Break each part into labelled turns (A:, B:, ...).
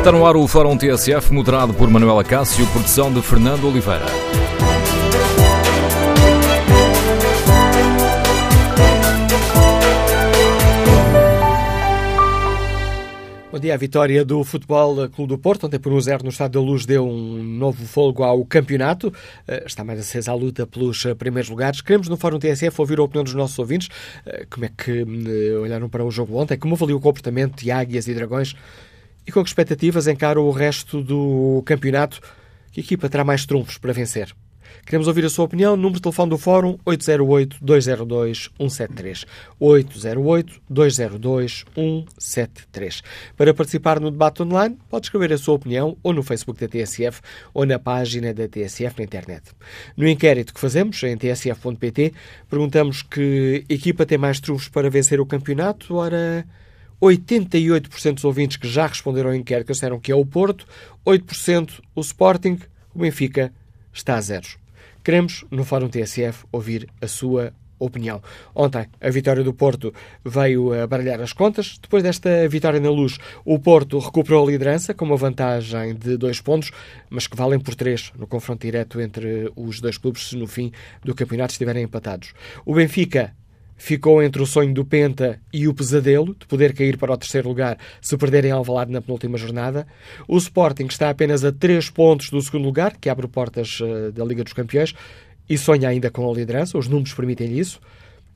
A: Está no ar o Fórum TSF, moderado por Manuela Cássio, produção de Fernando Oliveira.
B: Bom dia, a vitória do Futebol Clube do Porto, ontem por 1-0 no Estado da Luz, deu um novo folgo ao campeonato. Eh, está mais acesa a luta pelos eh, primeiros lugares. Queremos no Fórum TSF ouvir a opinião dos nossos ouvintes. Eh, como é que olharam para o jogo ontem? Como avaliou o comportamento de Águias e Dragões? E com que expectativas encara o resto do campeonato? Que equipa terá mais trunfos para vencer? Queremos ouvir a sua opinião. Número de telefone do Fórum 808-202-173. 808-202-173. Para participar no debate online, pode escrever a sua opinião ou no Facebook da TSF ou na página da TSF na internet. No inquérito que fazemos em tsf.pt, perguntamos que equipa tem mais trunfos para vencer o campeonato. Ora. 88% dos ouvintes que já responderam ao inquérito disseram que é o Porto, 8% o Sporting, o Benfica está a zeros. Queremos, no Fórum TSF, ouvir a sua opinião. Ontem, a vitória do Porto veio a baralhar as contas. Depois desta vitória na luz, o Porto recuperou a liderança com uma vantagem de dois pontos, mas que valem por três no confronto direto entre os dois clubes se no fim do campeonato estiverem empatados. O Benfica ficou entre o sonho do Penta e o pesadelo de poder cair para o terceiro lugar se perderem Alvalade na penúltima jornada. O Sporting está apenas a três pontos do segundo lugar, que abre portas uh, da Liga dos Campeões, e sonha ainda com a liderança. Os números permitem isso.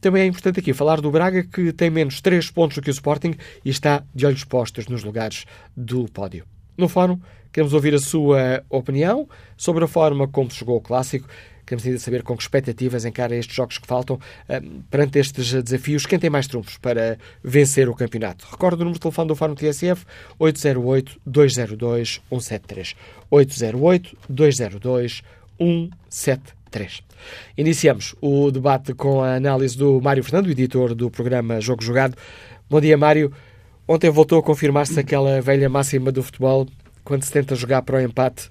B: Também é importante aqui falar do Braga, que tem menos três pontos do que o Sporting e está de olhos postos nos lugares do pódio. No fórum, queremos ouvir a sua opinião sobre a forma como chegou o clássico Queremos ainda saber com que expectativas encara estes jogos que faltam uh, perante estes desafios. Quem tem mais trunfos para vencer o campeonato? Recordo o número de telefone do Fórum TSF 808-202-173. 808-202-173. Iniciamos o debate com a análise do Mário Fernando, editor do programa Jogo Jogado. Bom dia, Mário. Ontem voltou a confirmar-se aquela velha máxima do futebol, quando se tenta jogar para o empate,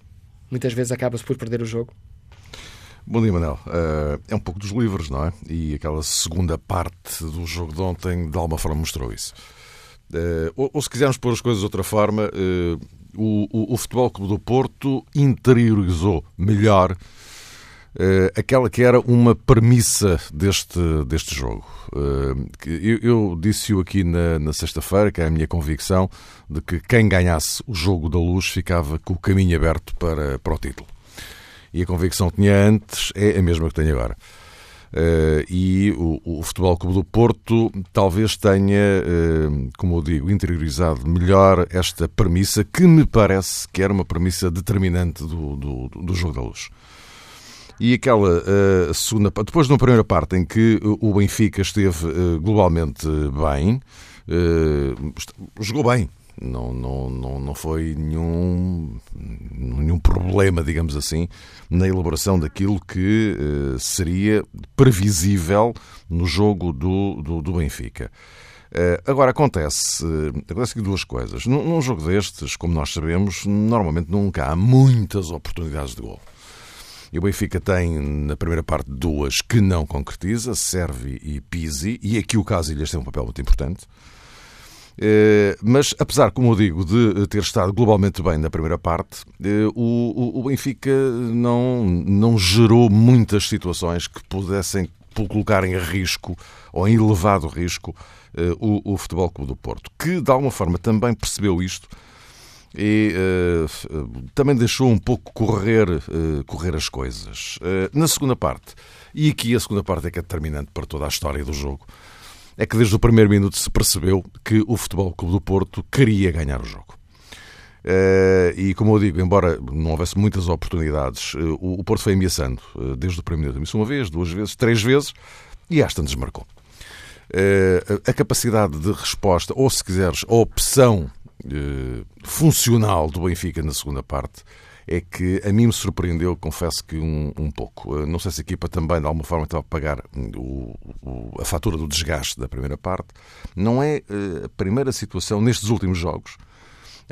B: muitas vezes acaba-se por perder o jogo.
C: Bom dia, Manel. Uh, é um pouco dos livros, não é? E aquela segunda parte do jogo de ontem, de alguma forma, mostrou isso. Uh, ou, ou, se quisermos pôr as coisas de outra forma, uh, o, o, o, Futebol Clube do Porto interiorizou melhor aquela que era uma premissa deste, deste jogo. eu, eu disse-o aqui na, na sexta-feira, que é a minha convicção, de que quem ganhasse o jogo da luz ficava com o caminho aberto para, para o título e a convicção que tinha antes é a mesma que tenho agora. Uh, e o, o, Futebol Clube do Porto talvez tenha, uh, como eu digo, interiorizado melhor esta premissa que me parece que era uma premissa determinante do, do, do jogo da luz. E aquela uh, segunda depois de uma primeira parte em que o Benfica esteve globalmente bem, jogou bem, não, não, não, não foi nenhum, nenhum problema, digamos assim, na elaboração daquilo que uh, seria previsível no jogo do, do, do Benfica. Uh, agora, acontece, uh, acontece duas coisas. Num, num, jogo destes, como nós sabemos, normalmente nunca há muitas oportunidades de gol. E o Benfica tem, na primeira parte, duas que não concretiza, Servi e Pisi, e aqui o Casilhas tem um papel muito importante. Eh, mas, apesar, como eu digo, de ter estado globalmente bem na primeira parte, eh, o Benfica não, não gerou muitas situações que pudessem colocar em risco ou em elevado risco eh, o, o Futebol Clube do Porto, que de alguma forma também percebeu isto e uh, também deixou um pouco correr, uh, correr as coisas. Uh, na segunda parte, e aqui a segunda parte é que é determinante para toda a história do jogo, é que desde o primeiro minuto se percebeu que o Futebol Clube do Porto queria ganhar o jogo. Uh, e como eu digo, embora não houvesse muitas oportunidades, uh, o, Porto foi ameaçando uh, desde o primeiro minuto. Uma vez, duas vezes, três vezes e às tantas marcou. a capacidade de resposta, ou se quiseres, a opção funcional do Benfica na segunda parte é que a mim me surpreendeu, confesso que um, um pouco. Eh, não sei se a equipa também, de alguma forma, estava a pagar o, o, a fatura do desgaste da primeira parte. Não é uh, a primeira situação nestes últimos jogos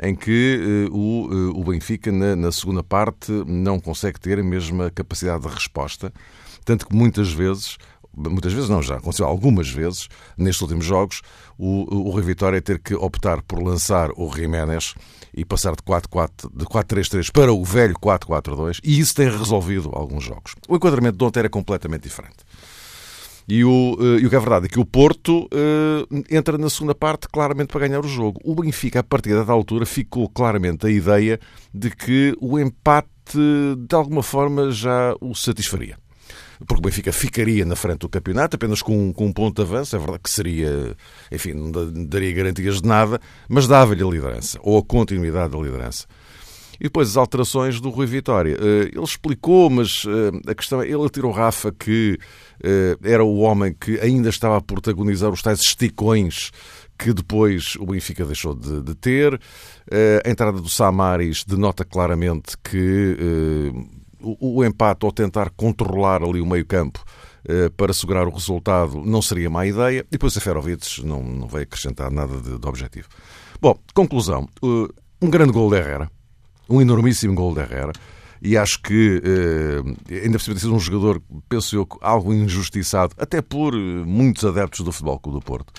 C: em que uh, o, o Benfica, na, na, segunda parte, não consegue ter a mesma capacidade de resposta, tanto que muitas vezes muitas vezes não, já aconteceu algumas vezes, nestes últimos jogos, o, o Rui Vitória ter que optar por lançar o Jiménez e passar de 4-3-3 para o velho 4-4-2 e isso tem resolvido alguns jogos. O enquadramento de ontem era completamente diferente. E o, uh, e o que é verdade é que o Porto uh, entra na segunda parte claramente para ganhar o jogo. O Benfica, a partir da altura, ficou claramente a ideia de que o empate de alguma forma já o satisfaria porque o Benfica ficaria na frente do campeonato, apenas com, com um ponto de avanço. É verdade que seria, enfim, não daria garantias de nada, mas dava-lhe a liderança, ou a continuidade da liderança. E depois as alterações do Rui Vitória. Eh, ele explicou, mas eh, a questão é, ele atirou Rafa que eh, era o homem que ainda estava a protagonizar os tais esticões que depois o Benfica deixou de, de ter. A entrada do Samaris denota claramente que o, o empate ou tentar controlar ali o meio-campo eh, para segurar o resultado não seria má ideia. E depois a Ferovic não, não vai acrescentar nada de, de objetivo. Bom, conclusão. Uh, um grande gol de Herrera. Um enormíssimo gol de Herrera. E acho que, uh, ainda por cima de um jogador, penso eu, algo injustiçado, até por muitos adeptos do Futebol Clube do Porto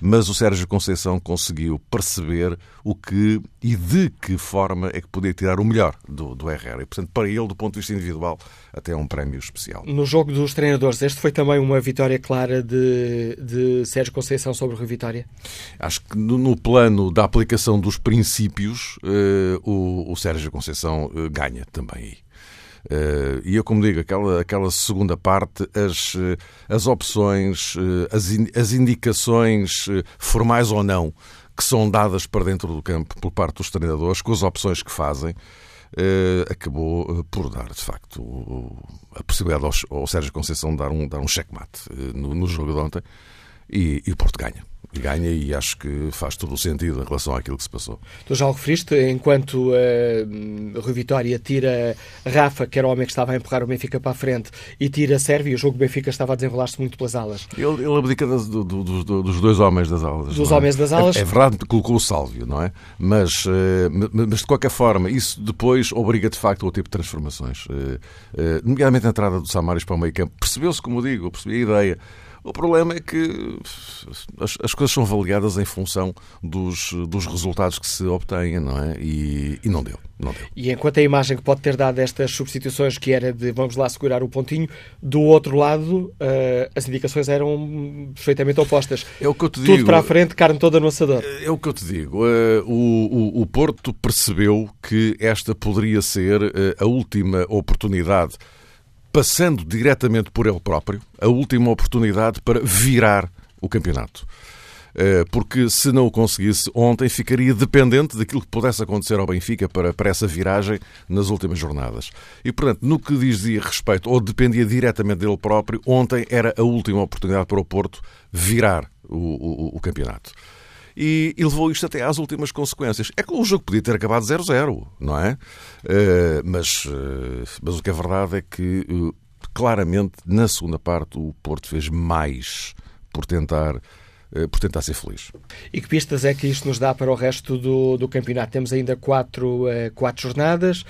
C: mas o Sérgio Conceição conseguiu perceber o que e de que forma é que podia tirar o melhor do, do Herrera. E, portanto, para ele, do ponto de vista individual, até é um prémio especial.
B: No jogo dos treinadores, este foi também uma vitória clara de, de Sérgio Conceição sobre o Rio Vitória?
C: Acho que no, no plano da aplicação dos princípios, uh, o, o Sérgio Conceição uh, ganha também aí. Uh, e eu, como digo, aquela, aquela segunda parte, as, eh, as opções, eh, as, in, as indicações, formais ou não, que são dadas para dentro do campo por parte dos treinadores, com as opções que fazem, acabou por dar, de facto, a possibilidade ao, ao, Sérgio Conceição de dar um, dar um checkmate no, no jogo de ontem e, e o Porto ganha ganha e acho que faz todo o sentido em relação àquilo que se passou.
B: Tu já o referiste, enquanto uh, Rui Vitória tira Rafa, que era o homem que estava a empurrar o Benfica para a frente, e tira Sérvio, o jogo do Benfica estava a desenrolar-se muito pelas alas.
C: Ele, ele abdica das, do, do, do, dos dois homens das alas.
B: Dos
C: é?
B: homens das alas.
C: É, é, verdade que colocou o Sálvio, não é? Mas, uh, mas de qualquer forma, isso depois obriga de facto ao tipo de transformações. Uh, nomeadamente a entrada do Samaris para o meio campo. Percebeu-se, como digo, percebi a ideia o problema é que as, as, coisas são avaliadas em função dos, dos resultados que se obtêm, não é? E, e não deu. Não deu.
B: E enquanto a imagem que pode ter dado estas substituições, que era de vamos lá segurar o pontinho, do outro lado uh, as indicações eram perfeitamente opostas.
C: É o que eu te
B: digo.
C: Tudo
B: para a frente, carne toda no assador.
C: É o que eu te digo. Uh, o, o, o Porto percebeu que esta poderia ser uh, a última oportunidade passando diretamente por ele próprio, a última oportunidade para virar o campeonato. Eh, porque se não o conseguisse ontem, ficaria dependente daquilo que pudesse acontecer ao Benfica para, para essa viragem nas últimas jornadas. E, portanto, no que dizia respeito, ou dependia diretamente dele próprio, ontem era a última oportunidade para o Porto virar o, o, o campeonato e, e, levou isto até às últimas consequências. É que o jogo podia ter acabado 0-0, não é? Uh, mas, uh, mas o que é verdade é que, uh, claramente, na segunda parte, o Porto fez mais por tentar por tentar ser feliz.
B: E que pistas é que isto nos dá para o resto do, do campeonato? Temos ainda quatro, quatro jornadas,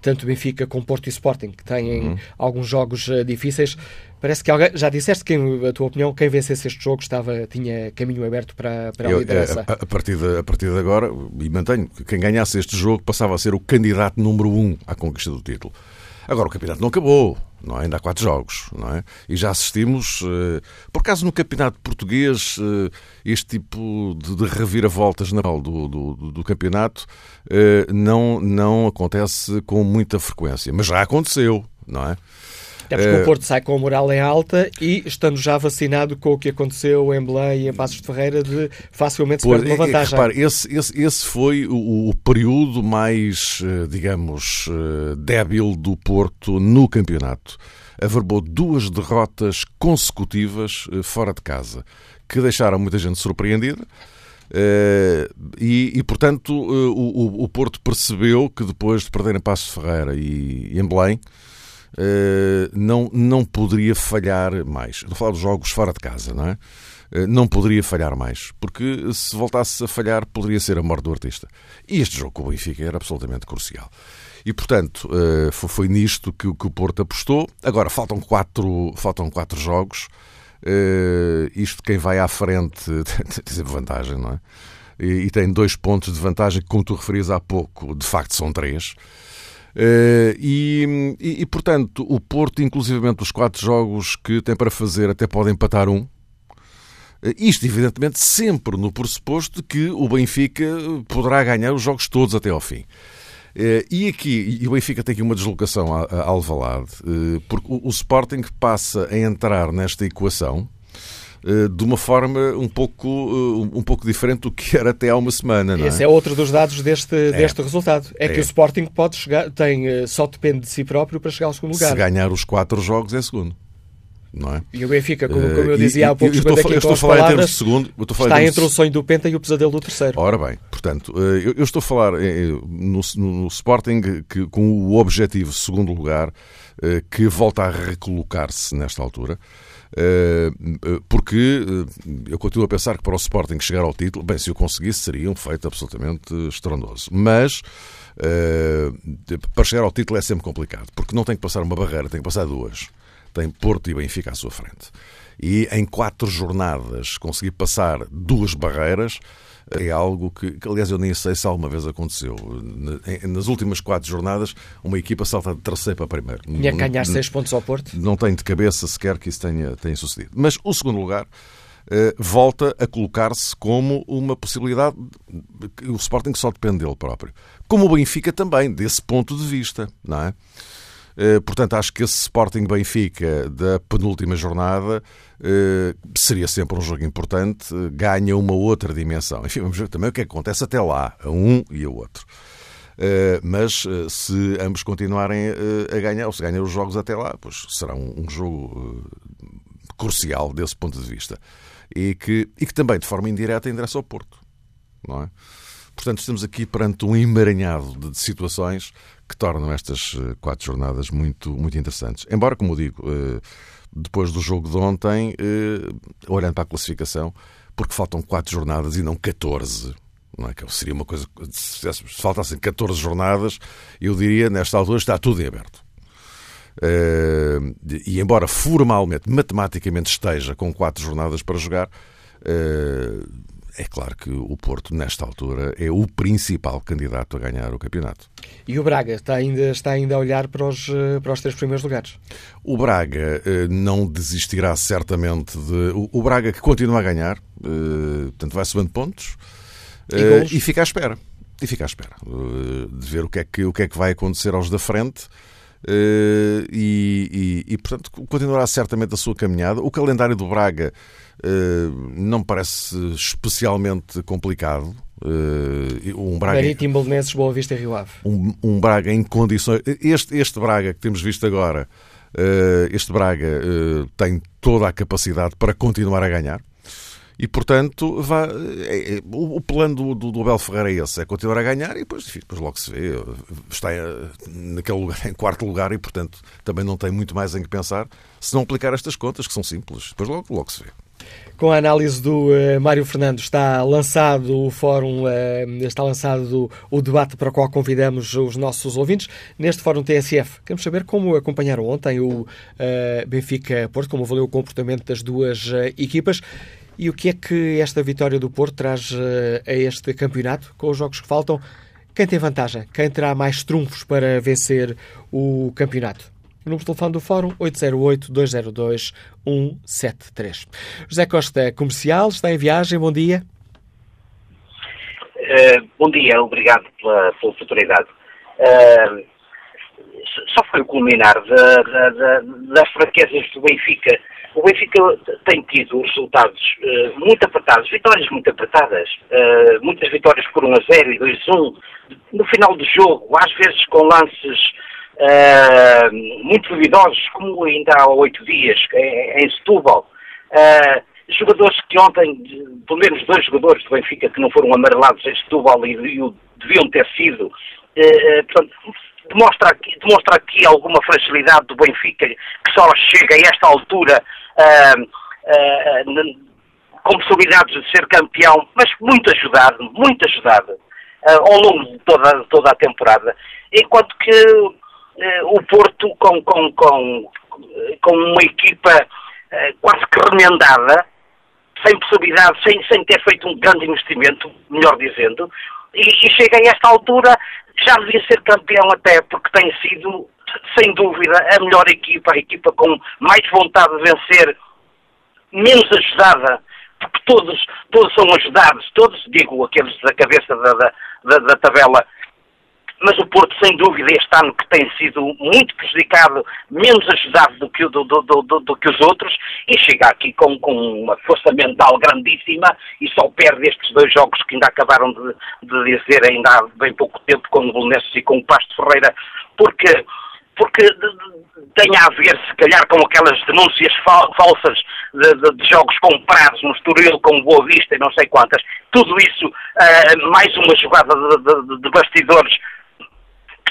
B: tanto Benfica como Porto e Sporting, que têm uhum. alguns jogos difíceis. Parece que alguém, já disseste que, a tua opinião, quem vencesse este jogo estava, tinha caminho aberto para, para a Eu, liderança.
C: A, a, partir de, a partir de agora, e mantenho, que quem ganhasse este jogo passava a ser o candidato número um à conquista do título. Agora, o campeonato não acabou, não é? ainda há quatro jogos, não é? E já assistimos, uh, por acaso no campeonato português, uh, este tipo de, de reviravoltas na do, do, do campeonato uh, não, não acontece com muita frequência, mas já aconteceu, não é?
B: Até porque uh, o eh, Porto sai com a moral em alta e estando já vacinado com o que aconteceu em Belém e em Passos de Ferreira de facilmente se perder uma vantagem.
C: Repare, esse, esse, esse foi o, o, período mais, eh, digamos, eh, débil do Porto no campeonato. Averbou duas derrotas consecutivas fora de casa, que deixaram muita gente surpreendida. Uh, e, e, portanto, uh, o, o, Porto percebeu que depois de perder em Passos de Ferreira e, e em Belém, não, não poderia falhar mais. Estou a falar dos jogos fora de casa, não é? não poderia falhar mais, porque se voltasse a falhar poderia ser a morte do artista. E este jogo com o Benfica era absolutamente crucial. E, portanto, foi nisto que o Porto apostou. Agora, faltam quatro, faltam quatro jogos. Isto, quem vai à frente tem sempre vantagem, não é? E tem dois pontos de vantagem, como tu referias há pouco, de facto são três. Uh, e, e, e, portanto, o Porto, inclusivamente os quatro jogos que tem para fazer, até pode empatar um. Uh, isto, evidentemente, sempre no pressuposto de que o Benfica poderá ganhar os jogos todos até ao fim. Uh, e aqui, e o Benfica tem aqui uma deslocação a, Alvalade, porque o, Sporting passa a entrar nesta equação eh, de uma forma um pouco, eh, um pouco diferente do que era até há uma semana. Não
B: é? Esse é outro dos dados deste, é. deste resultado. É, é, que o Sporting pode chegar, tem, eh, só depende de si próprio para chegar ao segundo lugar.
C: Se ganhar os quatro jogos é segundo. Não é?
B: E o Benfica, como, como eu dizia há pouco, eu, eu, eu estou a falar palavras, em termos de segundo, está entre o sonho do Penta e o pesadelo do terceiro.
C: Ora bem, portanto, eu, eu estou a falar no, no, Sporting que, com o objetivo segundo lugar, que volta a recolocar-se nesta altura. Eh, eh, porque eh, eu continuo a pensar que para o Sporting chegar ao título, bem, se o conseguisse seria um feito absolutamente estrondoso. Mas para chegar ao título é sempre complicado, porque não tem que passar uma barreira, tem que passar duas. Tem Porto e Benfica à sua frente. E em quatro jornadas conseguir passar duas barreiras é algo que, que, aliás, eu nem sei se alguma vez aconteceu. Nas últimas quatro jornadas, uma equipa salta de terceiro para primeiro.
B: Tinha que ganhar seis pontos ao Porto?
C: Não tenho de cabeça sequer que isso tenha, tenha sucedido. Mas o segundo lugar uh, volta a colocar-se como uma possibilidade. O Sporting só depende dele próprio. Como o Benfica também, desse ponto de vista, não é? Uh, portanto, acho que esse Sporting Benfica da penúltima jornada eh, seria sempre um jogo importante, ganha uma outra dimensão. Enfim, vamos ver também o que, é acontece até lá, a um e a outro. Uh, mas uh, se ambos continuarem uh, a ganhar, ou se ganhar os jogos até lá, pois será um, um jogo crucial desse ponto de vista. E que, e que também, de forma indireta, endereça ao Porto. Não é? Portanto, estamos aqui perante um emaranhado de, situações que tornam estas quatro jornadas muito, muito interessantes. Embora, como digo, depois do jogo de ontem, eh, olhando para a classificação, porque faltam 4 jornadas e não 14. Não é que seria uma coisa. Se faltassem 14 jornadas, eu diria, nesta altura, está tudo em aberto. E embora formalmente, matematicamente esteja com 4 jornadas para jogar, é claro que o Porto, nesta altura, é o principal candidato a ganhar o campeonato.
B: E o Braga está ainda, está ainda a olhar para os, eh, para os três primeiros lugares?
C: O Braga eh, não desistirá certamente de. O, Braga que continua a ganhar, eh, portanto, vai subindo pontos e, e fica à espera. E fica à espera de ver o que, é que, o que é que vai acontecer aos da frente. E, e, e, portanto, continuará certamente a sua caminhada. O calendário do Braga não me parece especialmente complicado. Uh, um
B: Braga, Boa Vista e Rio Ave.
C: Um, um, Braga em condições... Este, este Braga que temos visto agora, este Braga tem toda a capacidade para continuar a ganhar. E, portanto, vai, é, é, o, plano do, do, do, Abel Ferreira é esse, é continuar a ganhar e depois, enfim, depois logo se vê. Está eh, naquele lugar, em quarto lugar e, portanto, também não tem muito mais em que pensar se não aplicar estas contas, que são simples. Depois logo, logo se vê.
B: Com a análise do uh, Mário Fernando, está lançado o fórum, uh, está lançado o debate para o qual convidamos os nossos ouvintes. Neste fórum TSF, queremos saber como acompanharam ontem o uh, Benfica Porto, como avaliou o comportamento das duas equipas e o que é que esta vitória do Porto traz a este campeonato, com os jogos que faltam? Quem tem vantagem? Quem terá mais trunfos para vencer o campeonato? O número de telefone do Fórum 808-202-173. José Costa, comercial, está em viagem, bom dia.
D: Uh, bom dia, obrigado pela, pela oportunidade. Uh, só foi o culminar das fraquezas do Benfica o Benfica tem tido resultados uh, muito apertados, vitórias muito apertadas, muitas vitórias por 1 a 0 e 2 a 1. No final do jogo, às vezes com lances uh, muito duvidosos, como ainda há oito dias em, em Setúbal. jogadores que ontem, pelo menos dois jogadores do Benfica que não foram amarelados em Setúbal e, e deviam ter sido, portanto, demonstra aqui, demonstra aqui alguma fragilidade do Benfica que só chega a esta altura uh, uh, com possibilidades de ser campeão, mas muito ajudado, muito ajudado uh, ao longo de toda, toda a temporada. Enquanto que uh, o Porto, com, com, com, com uma equipa quase que remendada, sem possibilidade, sem, sem ter feito um grande investimento, melhor dizendo, e, e chega a esta altura, já devia ser campeão até, porque tem sido, sem dúvida, a melhor equipa, a equipa com mais vontade de vencer, menos ajudada, porque todos, todos são ajudados, todos, digo, aqueles da cabeça da, da, da tabela mas o Porto, sem dúvida, este ano que tem sido muito prejudicado, menos ajudado do que, do, do, do, do que os outros, e chega aqui com, com, uma força mental grandíssima e só perde estes dois jogos que ainda acabaram de, de dizer ainda há bem pouco tempo com o Belenenses e com o Pasto Ferreira, porque porque tem a ver, se calhar, com aquelas denúncias fal falsas de, de, de, jogos comprados no Estoril com Boa Vista e não sei quantas. Tudo isso, uh, mais uma jogada de, de, bastidores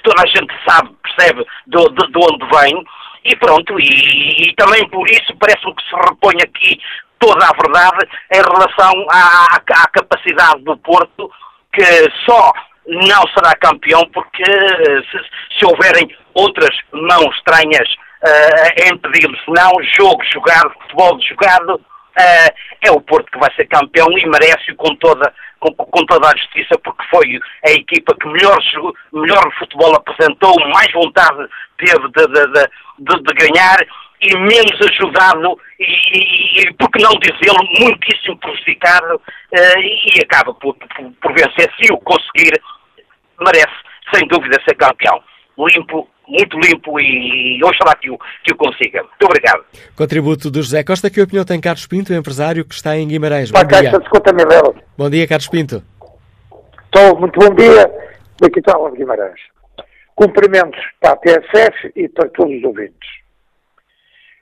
D: toda a gente sabe, percebe de, de, de onde vem, e pronto, e, e também por isso parece-me que se repõe aqui toda a verdade em relação à, à, capacidade do Porto, que só não será campeão porque se, se houverem outras mãos estranhas uh, a impedi-lo, senão jogo jogado, futebol jogado, uh, é o Porto que vai ser campeão e merece-o com toda com, com, toda a justiça, porque foi a equipa que melhor, melhor futebol apresentou, mais vontade teve de, de, de, de ganhar e menos ajudado e, e por que não dizê-lo, muitíssimo prejudicado uh, e acaba por, por, por vencer. Se o conseguir, merece, sem dúvida, ser campeão. Limpo, muito limpo e, e oxalá que o, que o consiga. Muito obrigado.
B: Contributo do José Costa. Que opinião tem Carlos Pinto, empresário que está em Guimarães?
E: Bom dia. Caixa de 50 mil euros.
B: Bom dia, Carlos Pinto.
E: Estou, muito bom dia. Daqui está de Guimarães. Cumprimentos para a TSF e para todos os ouvintes.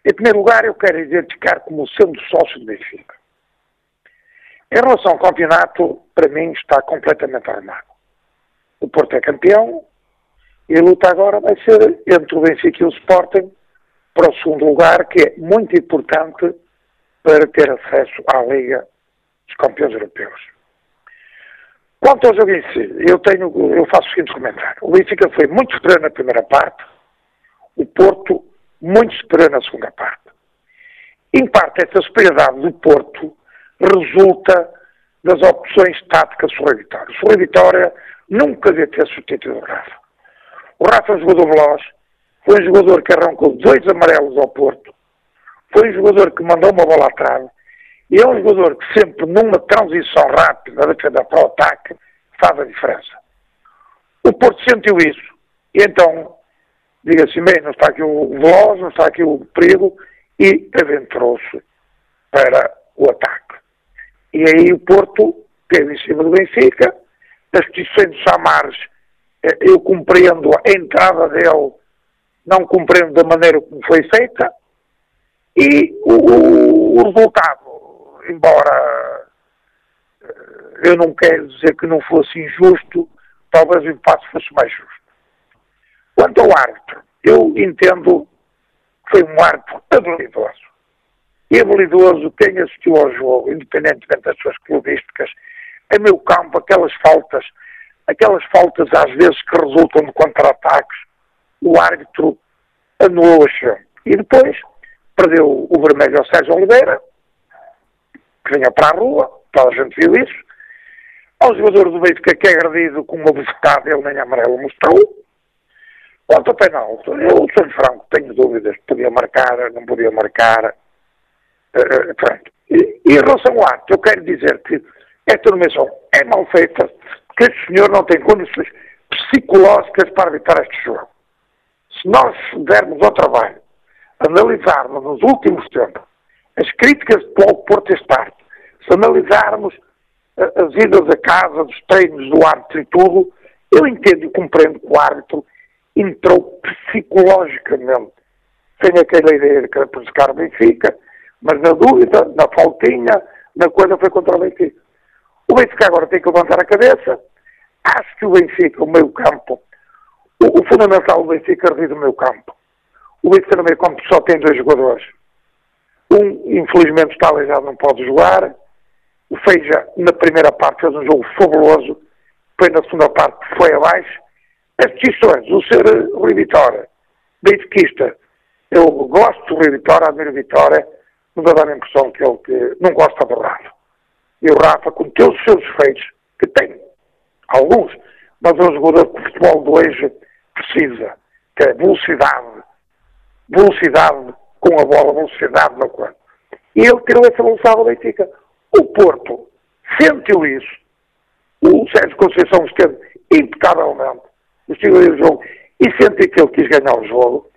E: Em primeiro lugar, eu quero identificar como sendo sócio do Benfica. Em relação ao campeonato, para mim está completamente armado. O Porto é campeão, e a luta agora vai ser entre o Benfica e o Sporting para o segundo lugar, que é muito importante para ter acesso à Liga dos Campeões Europeus. Quanto ao jogo em si, eu, tenho, eu faço o seguinte comentário. O Benfica foi muito superior na primeira parte, o Porto muito superior na segunda parte. Em parte, essa superioridade do Porto resulta das opções táticas do Rui Vitória. O Rui Vitória nunca devia ter substituído o Rafa. O Rafa um jogador veloz, foi um jogador que arrancou dois amarelos ao Porto, foi um jogador que mandou uma bola atrás, e é um jogador que sempre numa transição rápida da defesa para o ataque faz a diferença. O Porto sentiu isso, e então, diga-se bem, não está aqui o veloz, não está aqui o perigo, e aventurou-se para o ataque. E aí o Porto teve em cima do Benfica, as posições de Samares eu compreendo a entrada dele, não compreendo da maneira como foi feita, e o, o resultado, embora eh, eu não quero dizer que não fosse injusto, talvez o empate fosse mais justo. Quanto ao árbitro, eu entendo que foi um árbitro habilidoso. E habilidoso, quem assistiu ao jogo, independentemente das suas clubísticas, em meu campo, aquelas faltas aquelas faltas às vezes que resultam de contra-ataques, o árbitro anulou a E depois perdeu o vermelho ao Sérgio Oliveira, que vinha para a rua, toda a gente viu isso. Ao jogador do Benfica que é agredido com uma bufetada, ele nem amarelo mostrou. Quanto ao penalti, eu sou franco, tenho dúvidas, podia marcar, não podia marcar. Uh, e, e em relação ao ato, eu quero dizer que esta nomeação é mal feita, que este senhor não tem condições psicológicas para evitar este jogo. Se nós dermos ao trabalho, analisarmos nos últimos tempos as críticas de Paulo Porto este parte, se analisarmos as idas a casa, dos treinos do árbitro e tudo, eu entendo e compreendo que o árbitro entrou psicologicamente sem aquela ideia de querer prejudicar o Benfica, mas na dúvida, na faltinha, na coisa foi contra o Benfica. O Benfica agora tem que levantar a cabeça. Acho que o Benfica, o meio campo, o, o fundamental do Benfica reside no meio campo. O Benfica no meio campo só tem dois jogadores. Um, infelizmente, está aleijado, não pode jogar. O Feija, na primeira parte, fez um jogo fabuloso, depois na segunda parte foi abaixo. As decisões, o ser Rui Vitória, benfiquista, eu gosto do Rui Vitória, admiro Vitória, mas dá a impressão que ele que não gosta do Rafa. E o Rafa, com todos os seus defeitos, que tem alguns, mas é um jogador que o futebol de hoje precisa, que é velocidade, velocidade com a bola, velocidade no corpo. E ele tirou essa velocidade ao Benfica. O Porto sentiu isso. O Sérgio Conceição esteve impecavelmente no estilo do jogo e senti que ele quis ganhar o jogo.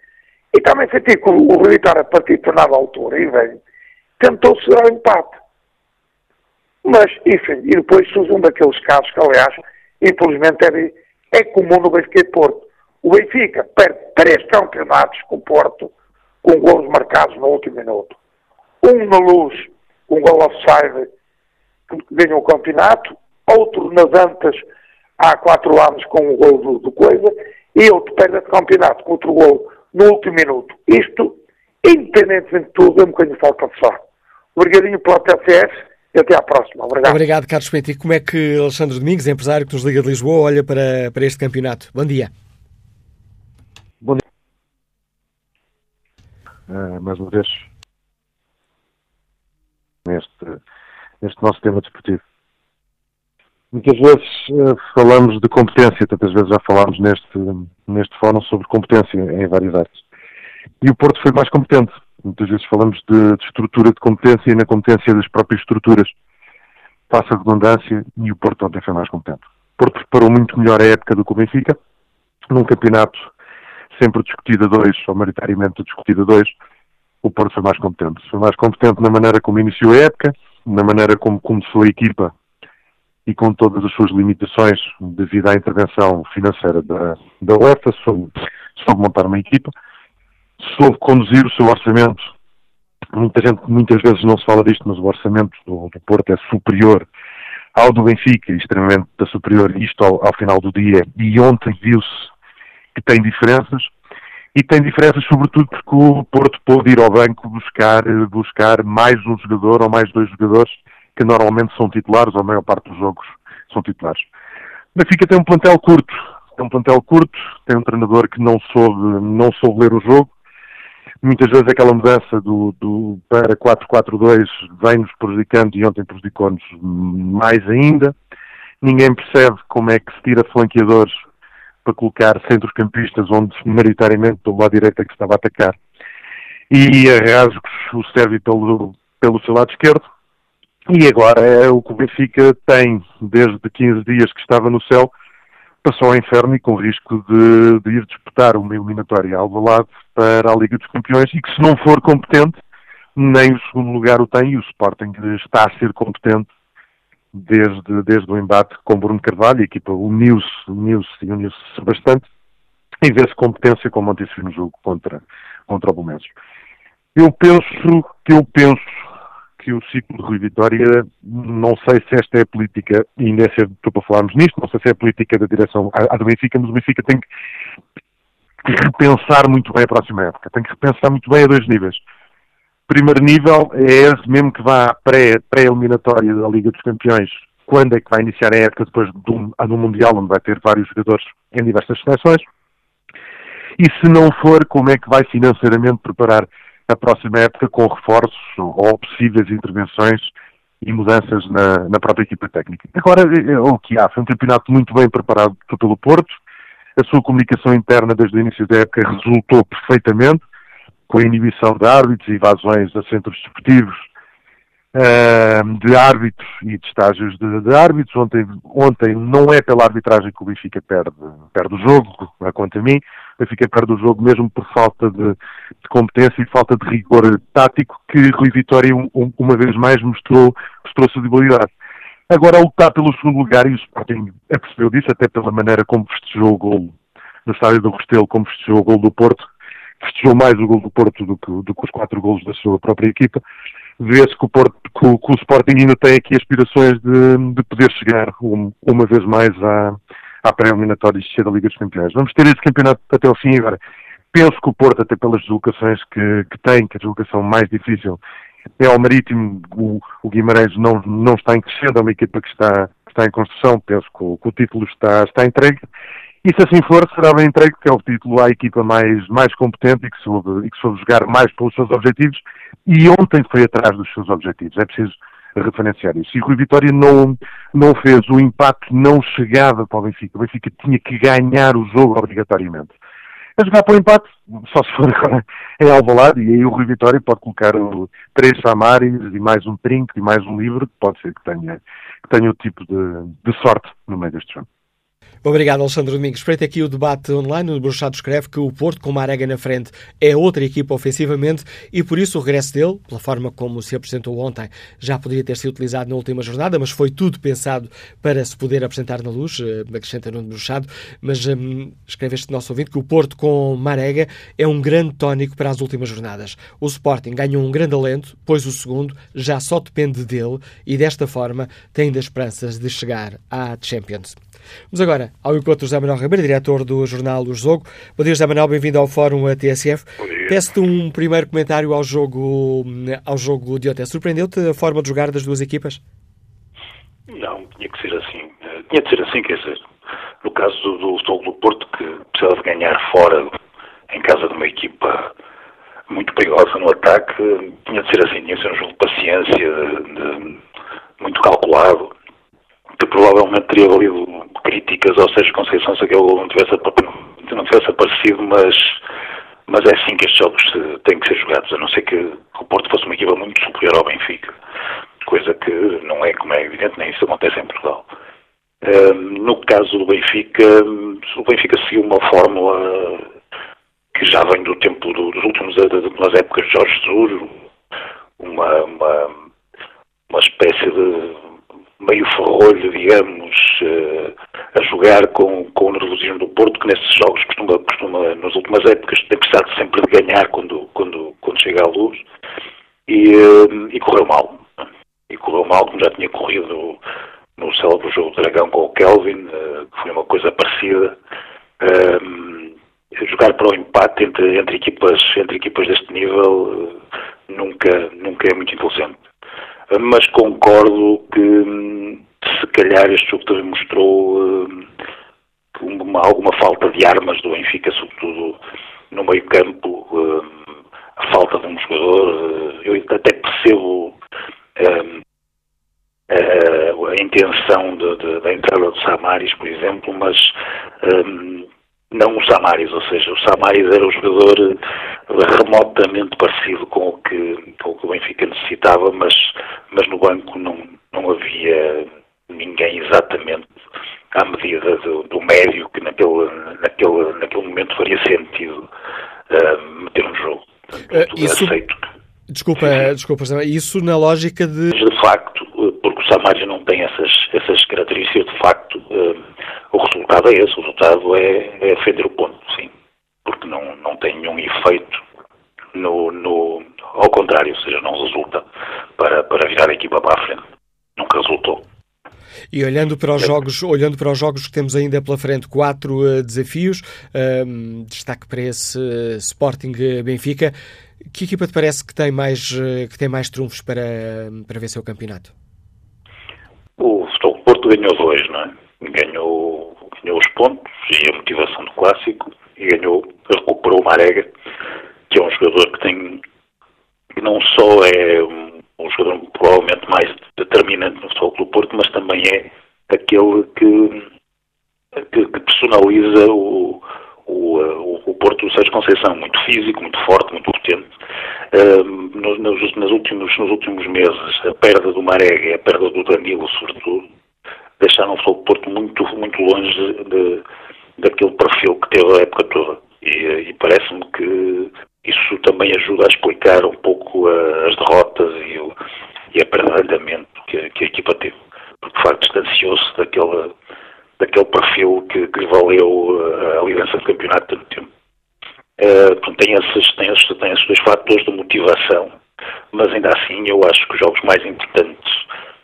E: E também senti que o Vitória, a partir de determinada altura, e vem, tentou segurar o empate. Mas, enfim, e depois surge um daqueles casos que, aliás, infelizmente é, é comum no Benfica e Porto. O Benfica perde três campeonatos com o Porto, com golos marcados no último minuto. Um na luz, um gol offside, que ganhou o campeonato. Outro nas Antas, há quatro anos, com o gol do, do Coisa. E outro perde esse campeonato com outro gol no último minuto. Isto, independentemente de tudo, é um bocadinho falta de sorte. Obrigadinho pela TCS e até à próxima. Obrigado.
B: Obrigado, Carlos Pinto. E como é que Alexandre Domingos, empresário que nos liga de Lisboa, olha para, para este campeonato? Bom dia.
F: Bom dia. Uh, mais uma vez, neste, neste nosso tema desportivo. Muitas vezes uh, falamos de competência, tantas vezes já falámos neste, neste fórum sobre competência em várias áreas. E o Porto foi mais competente. Muitas vezes falamos de, de estrutura de competência e na competência das próprias estruturas. Passa a redundância e o Porto ontem foi mais competente. O Porto preparou muito melhor a época do que o Benfica, num campeonato sempre discutido a dois, ou maioritariamente discutido a dois, o Porto foi mais competente. Foi mais competente na maneira como iniciou a época, na maneira como começou a equipa e com todas as suas limitações devido à intervenção financeira da, da UEFA, soube, soube montar uma equipa, soube conduzir o seu orçamento. Muita gente, muitas vezes não se fala disto, mas o orçamento do, do Porto é superior ao do Benfica, extremamente superior, isto ao, ao final do dia, e ontem viu-se que tem diferenças, e tem diferenças sobretudo porque o Porto pôde ir ao banco buscar, buscar mais um jogador ou mais dois jogadores que normalmente são titulares, ou a maior parte dos jogos são titulares. O Benfica tem um plantel curto, tem um plantel curto, tem um treinador que não soube, não soube ler o jogo. Muitas vezes aquela mudança do, do para 4-4-2 vem-nos prejudicando e ontem prejudicou-nos mais ainda. Ninguém percebe como é que se tira flanqueadores para colocar centrocampistas onde maioritariamente do lado direito é que estava a atacar. E a o serve pelo, pelo seu lado esquerdo, e agora é o que o Benfica tem, desde 15 dias que estava no céu, passou ao inferno e com risco de, de ir disputar uma eliminatória ao lado para a Liga dos Campeões e que se não for competente, nem o segundo lugar o tem e o Sporting está a ser competente desde, desde o embate com Bruno Carvalho, a equipa uniu-se uniu e uniu-se bastante e vê-se competência como ontem no jogo contra, contra o Bolmenses. Eu penso eu penso que o ciclo de Rui Vitória, não sei se esta é a política, e ainda é cedo para falarmos nisto, não sei se é a política da direção a, do Benfica, mas o Benfica tem que repensar muito bem a próxima época, tem que repensar muito bem a dois níveis. Primeiro nível é esse mesmo que vá à pré-eliminatória pré da Liga dos Campeões, quando é que vai iniciar a época depois do, do Mundial, onde vai ter vários jogadores em diversas seleções. E se não for, como é que vai financeiramente preparar a próxima época com reforços ou possíveis intervenções e mudanças na, na própria equipa técnica. Agora, é, é o que há, foi um campeonato muito bem preparado pelo Porto, a sua comunicação interna desde o início da época resultou perfeitamente, com a inibição de árbitros e evasões a centros desportivos, uh, de árbitros e de estágios de, de, árbitros. Ontem, ontem não é pela arbitragem que o Benfica perde, perde o jogo, conta a mim, o Benfica perde o jogo mesmo por falta de, de competência e falta de rigor tático que Rui Vitória um, um, uma vez mais mostrou, mostrou sua debilidade. Agora, a lutar pelo segundo lugar, e o Sporting apercebeu disso, até pela maneira como festejou o gol no estádio do Restelo, como festejou o gol do Porto, festejou mais o gol do Porto do que, do que os quatro golos da sua própria equipa, vê-se que o, Porto, que, o, que o Sporting ainda tem aqui aspirações de, de poder chegar um, uma vez mais à, à pré-eliminatória de da Liga dos Campeões. Vamos ter esse campeonato até o fim agora. Penso que o Porto, até pelas deslocações que, que tem, que a deslocação mais difícil
G: É ao Marítimo, o, o, Guimarães não, não está em crescendo, é uma equipa que está, que está em construção, penso que o, que o título está, está entregue. E se assim for, será bem entregue, porque é o título à equipa mais, mais competente e que, soube, e que soube jogar mais pelos seus objetivos. E ontem foi atrás dos seus objetivos. É preciso referenciar isso. E o Rui Vitória não, não fez o impacto, não chegava para o Benfica. O Benfica tinha que ganhar o jogo obrigatoriamente. A jogar para o empate, só se for agora em Alvalade, e aí o Rui Vitória pode colocar o, três Samaris e mais um Trinco e mais um livro, pode ser que tenha, que tenha o tipo de, de sorte no meio deste jogo.
B: Obrigado, Alexandre Domingos. Espreita aqui o debate online. O Bruxado escreve que o Porto, com Marega na frente, é outra equipa ofensivamente e por isso o regresso dele, pela forma como se apresentou ontem, já poderia ter sido utilizado na última jornada, mas foi tudo pensado para se poder apresentar na luz, eh, acrescenta no Bruxado. Mas um, escreve este nosso ouvinte que o Porto, com Marega, é um grande tónico para as últimas jornadas. O Sporting ganhou um grande alento, pois o segundo já só depende dele e desta forma tem ainda esperanças de chegar à Champions. Vamos agora ao encontro de José Manuel Ribeiro, diretor do jornal O Jogo. Bom dia, José Manuel, bem-vindo ao Fórum TSF. Peço-te um primeiro comentário ao jogo, ao jogo de ontem. Surpreendeu-te a forma de jogar das duas equipas?
H: Não, tinha que ser assim. Eh, tinha de ser assim, quer dizer, no caso do, do do Porto, que precisava de ganhar fora, em casa de uma equipa muito perigosa no ataque, tinha de ser assim, tinha de ser um jogo de paciência, de, de, muito calculado, que provavelmente teria valido críticas ao Sérgio Conceição se aquele gol não tivesse, não tivesse aparecido, mas, mas é assim que estes jogos têm que ser jogados, a não ser que o Porto fosse uma equipa muito superior ao Benfica, coisa que não é, como é evidente, nem isso acontece em Portugal. no caso do Benfica, o Benfica seguiu uma fórmula que já vem do tempo do, dos últimos das épocas de Jorge Jesus, uma, uma, uma espécie de meio ferrolho, digamos, uh, a jogar com, com o nervosismo do Porto, que nesses jogos costuma, costuma nas últimas épocas, tem precisado sempre de ganhar quando, quando, quando chega à luz, e, uh, e correu mal. E correu mal, como já tinha corrido no, no célebre jogo do Dragão com o Kelvin, uh, que foi uma coisa parecida. jogar para o empate entre, entre, equipas, entre equipas deste nível nunca, nunca é muito inteligente mas concordo que hum, se calhar este jogo também mostrou hum, uma, alguma falta de armas do Benfica, sobretudo no meio campo, hum, a falta de um jogador. Eu até percebo a, intenção da entrada do Samaris, por exemplo, mas não o Samaris, ou seja, o Samaris era o jogador remotamente parecido com o que, com o, que o Benfica necessitava, mas, mas no banco não, não havia ninguém exatamente à medida do, do médio que naquele, naquele, naquele momento faria sentido uh, meter um jogo.
B: Portanto, uh, isso... aceito Desculpa, desculpa, isso na lógica de.
H: De facto, porque o Samaris não tem essas, essas características, de facto, uh, o resultado é esse, o resultado é, é defender o ponto, sim. Porque não, não tem nenhum efeito no, no, ao contrário, ou seja, não resulta para, para virar a equipa para a frente. Nunca resultou.
B: E olhando para os jogos, olhando para os jogos que temos ainda pela frente, quatro uh, desafios, uh, destaque para esse uh, Sporting Benfica. Que equipa te parece que tem mais que tem mais trunfos para para vencer o campeonato?
H: O Futebol Porto ganhou dois, não é? Ganhou ganhou os pontos e a motivação do clássico e ganhou recuperou o Marega que é um jogador que tem que não só é um, jogador provavelmente mais determinante no futebol do Porto, mas também é aquele que, que, que personaliza o, o, o, Porto do Sérgio Conceição, muito físico, muito forte, muito potente. Uh, nos, nos, últimos, nos últimos meses, a perda do Marega e a perda do Danilo, sobretudo, deixaram o futebol Porto muito, muito longe de, daquele perfil que teve a época toda. E, e parece-me que isso também ajuda a explicar um pouco uh, as derrotas e, o, e a perda de andamento que, que, a equipa teve. Porque, de facto, distanciou-se daquele, daquele perfil que, que lhe valeu uh, a liderança do campeonato tanto tempo. Uh, tem, esses, tem, esses, tem esses dois fatores de motivação, mas ainda assim eu acho que os jogos mais importantes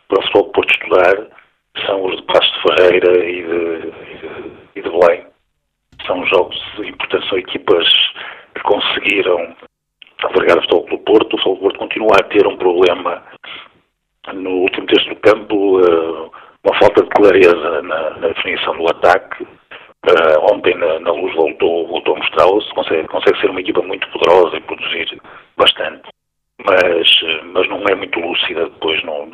H: para o futebol Porto estudar são os de Pasto de Ferreira e de, e de, Belém. São jogos importantes, são equipas que conseguiram envergar o Futebol do Porto. O Futebol do Porto continua a ter um problema no último terço do campo, uh, uma falta de clareza na, na definição do ataque. Uh, ontem na, na, luz voltou, voltou a mostrá-lo-se, consegue, consegue ser uma equipa muito poderosa e produzir bastante, mas, mas não é muito lúcida depois no,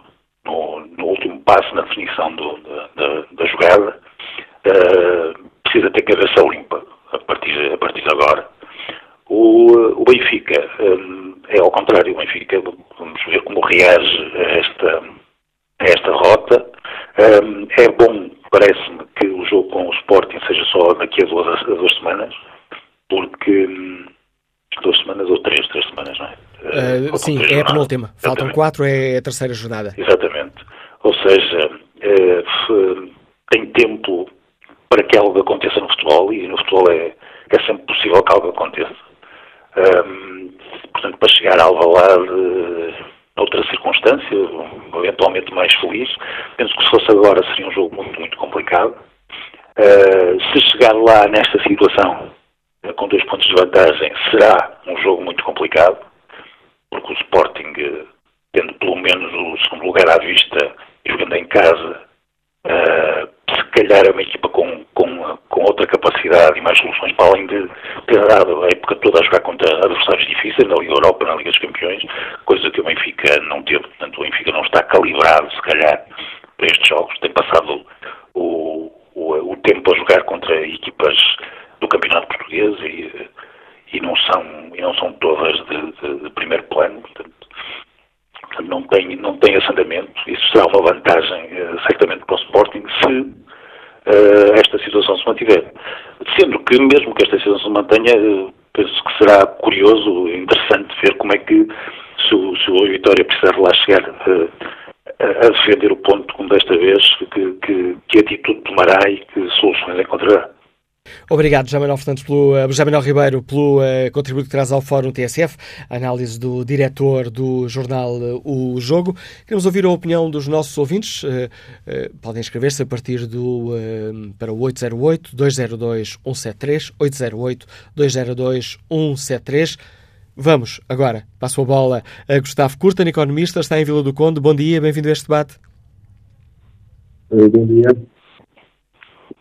H: no, no último passo na definição do, da, da, da, jogada. Uh, precisa ter cabeça limpa a partir, a partir de agora. O, o Benfica um, é ao contrário, o Benfica, vamos ver como reage a esta, a esta rota. Um, é bom, parece-me, que o jogo com o Sporting seja só daqui a duas, a duas semanas, porque hum, duas semanas ou três, três semanas, não é?
B: Uh, sim, é a penúltima. Faltam quatro, é a terceira jornada.
H: Exatamente. Ou seja, uh, tem tempo para que algo aconteça no futebol e no futebol é, é sempre possível que algo aconteça. Um, portanto, para chegar a Alvalade noutra circunstância, eventualmente mais feliz, penso que se fosse agora seria um jogo muito, muito complicado. Uh, se chegar lá nesta situação com dois pontos de vantagem, será um jogo muito complicado, porque o Sporting, uh, tendo pelo menos o segundo lugar à vista e jogando em casa, se calhar é uma equipa com, com, com outra capacidade e mais soluções, para além de ter dado a época toda a jogar contra adversários difíceis na Liga Europa, na Liga dos Campeões, coisa que o Benfica não teve. Portanto, o Benfica não está calibrado, se calhar, para estes jogos. Tem passado o, o, o tempo a jogar contra equipas do Campeonato Português e, e, não, são, e não são todas de, de, de primeiro plano. Portanto, não tem, não tem esse andamento. Isso será uma vantagem, uh, certamente, para o Sporting, se uh, esta situação se mantiver. Sendo que, mesmo que esta situação se mantenha, uh, penso que será curioso, interessante ver como é que, se o, se o Vitória precisar lá chegar a defender o ponto, como desta vez, que, que, que atitude tomará e que soluções encontrará.
B: Obrigado, José Manuel Fernandes, pelo, uh, José Manuel Ribeiro, pelo uh, contributo que traz ao Fórum TSF, análise do diretor do jornal uh, O Jogo. Queremos ouvir a opinião dos nossos ouvintes. Uh, podem inscrever-se a partir do para o 808-202-173, 808-202-173. Vamos agora, passo a bola a Gustavo Curta, economista, está em Vila do Conde. Bom dia, bem-vindo a este debate.
I: Bom dia.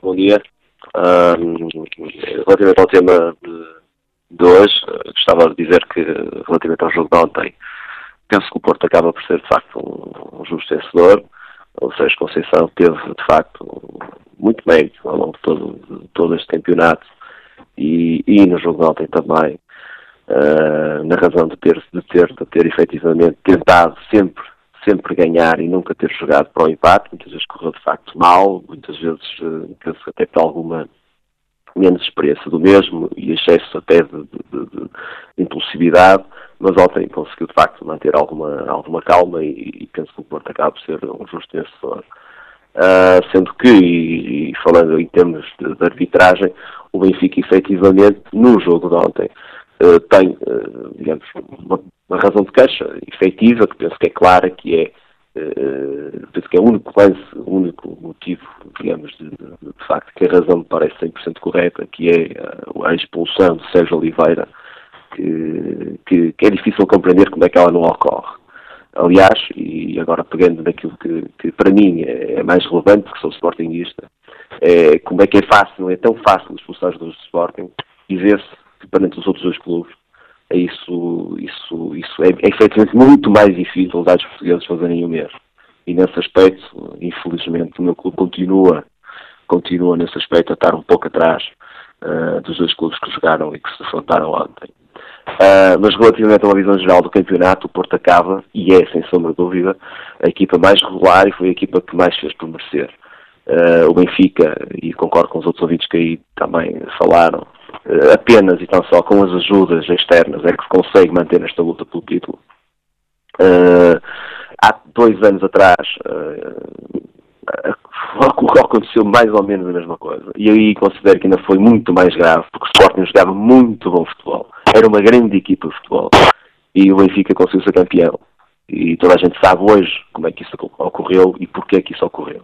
I: Bom dia. Relativamente ao tema de, hoje, gostava de dizer que, relativamente ao jogo de ontem, penso que o Porto acaba por ser, de facto, um, um justo vencedor. O Sérgio Conceição teve, de facto, muito mérito ao longo de todo, de todo este campeonato e, e, no jogo de ontem também, uh, na razão de ter, de ter, de ter efetivamente tentado sempre sempre ganhar e nunca ter jogado para o empate, muitas vezes correu de facto mal, muitas vezes penso até por alguma menos experiência do mesmo e excesso até de, de, de, de, impulsividade, mas ontem conseguiu de facto manter alguma, alguma calma e, e penso que o Porto acaba por ser um justo vencedor. Uh, sendo que, e, e, falando em termos de, de, arbitragem, o Benfica efetivamente no jogo de ontem uh, tem, uh, digamos, uma, uma razão de queixa efetiva, que penso que é clara, que é, uh, penso que é o único lance, o único motivo, digamos, de, de, de facto, que a razão me parece 100% correta, que é a expulsão de Sérgio Oliveira, que, que, que, é difícil compreender como é que ela não ocorre. Aliás, e agora pegando naquilo que, que para mim é, é mais relevante, porque sou sportingista, é como é que é fácil, é tão fácil expulsar os dois do Sporting e ver-se que perante os outros dois clubes isso, isso, isso é, é efetivamente muito mais difícil dar os portugueses fazerem o mesmo. E nesse aspecto, infelizmente, o meu clube continua, continua nesse aspecto a estar um pouco atrás uh, dos dois clubes que jogaram e que se defrontaram ontem. Uh, mas relativamente a uma visão geral do campeonato, o Porto acaba, e é sem sombra de dúvida, a equipa mais regular e foi a equipa que mais fez por merecer. Uh, o Benfica, e concordo com os outros ouvintes que aí também falaram, apenas e tão só com as ajudas externas é que se consegue manter esta luta pelo título. Uh, há dois anos atrás aconteceu mais ou menos a mesma coisa. E aí considero que ainda foi muito mais grave, porque o Sporting jogava muito bom futebol. Era uma grande equipa de futebol. E o Benfica conseguiu ser campeão. E toda a gente sabe hoje como é que isso ocorreu e porquê que isso ocorreu.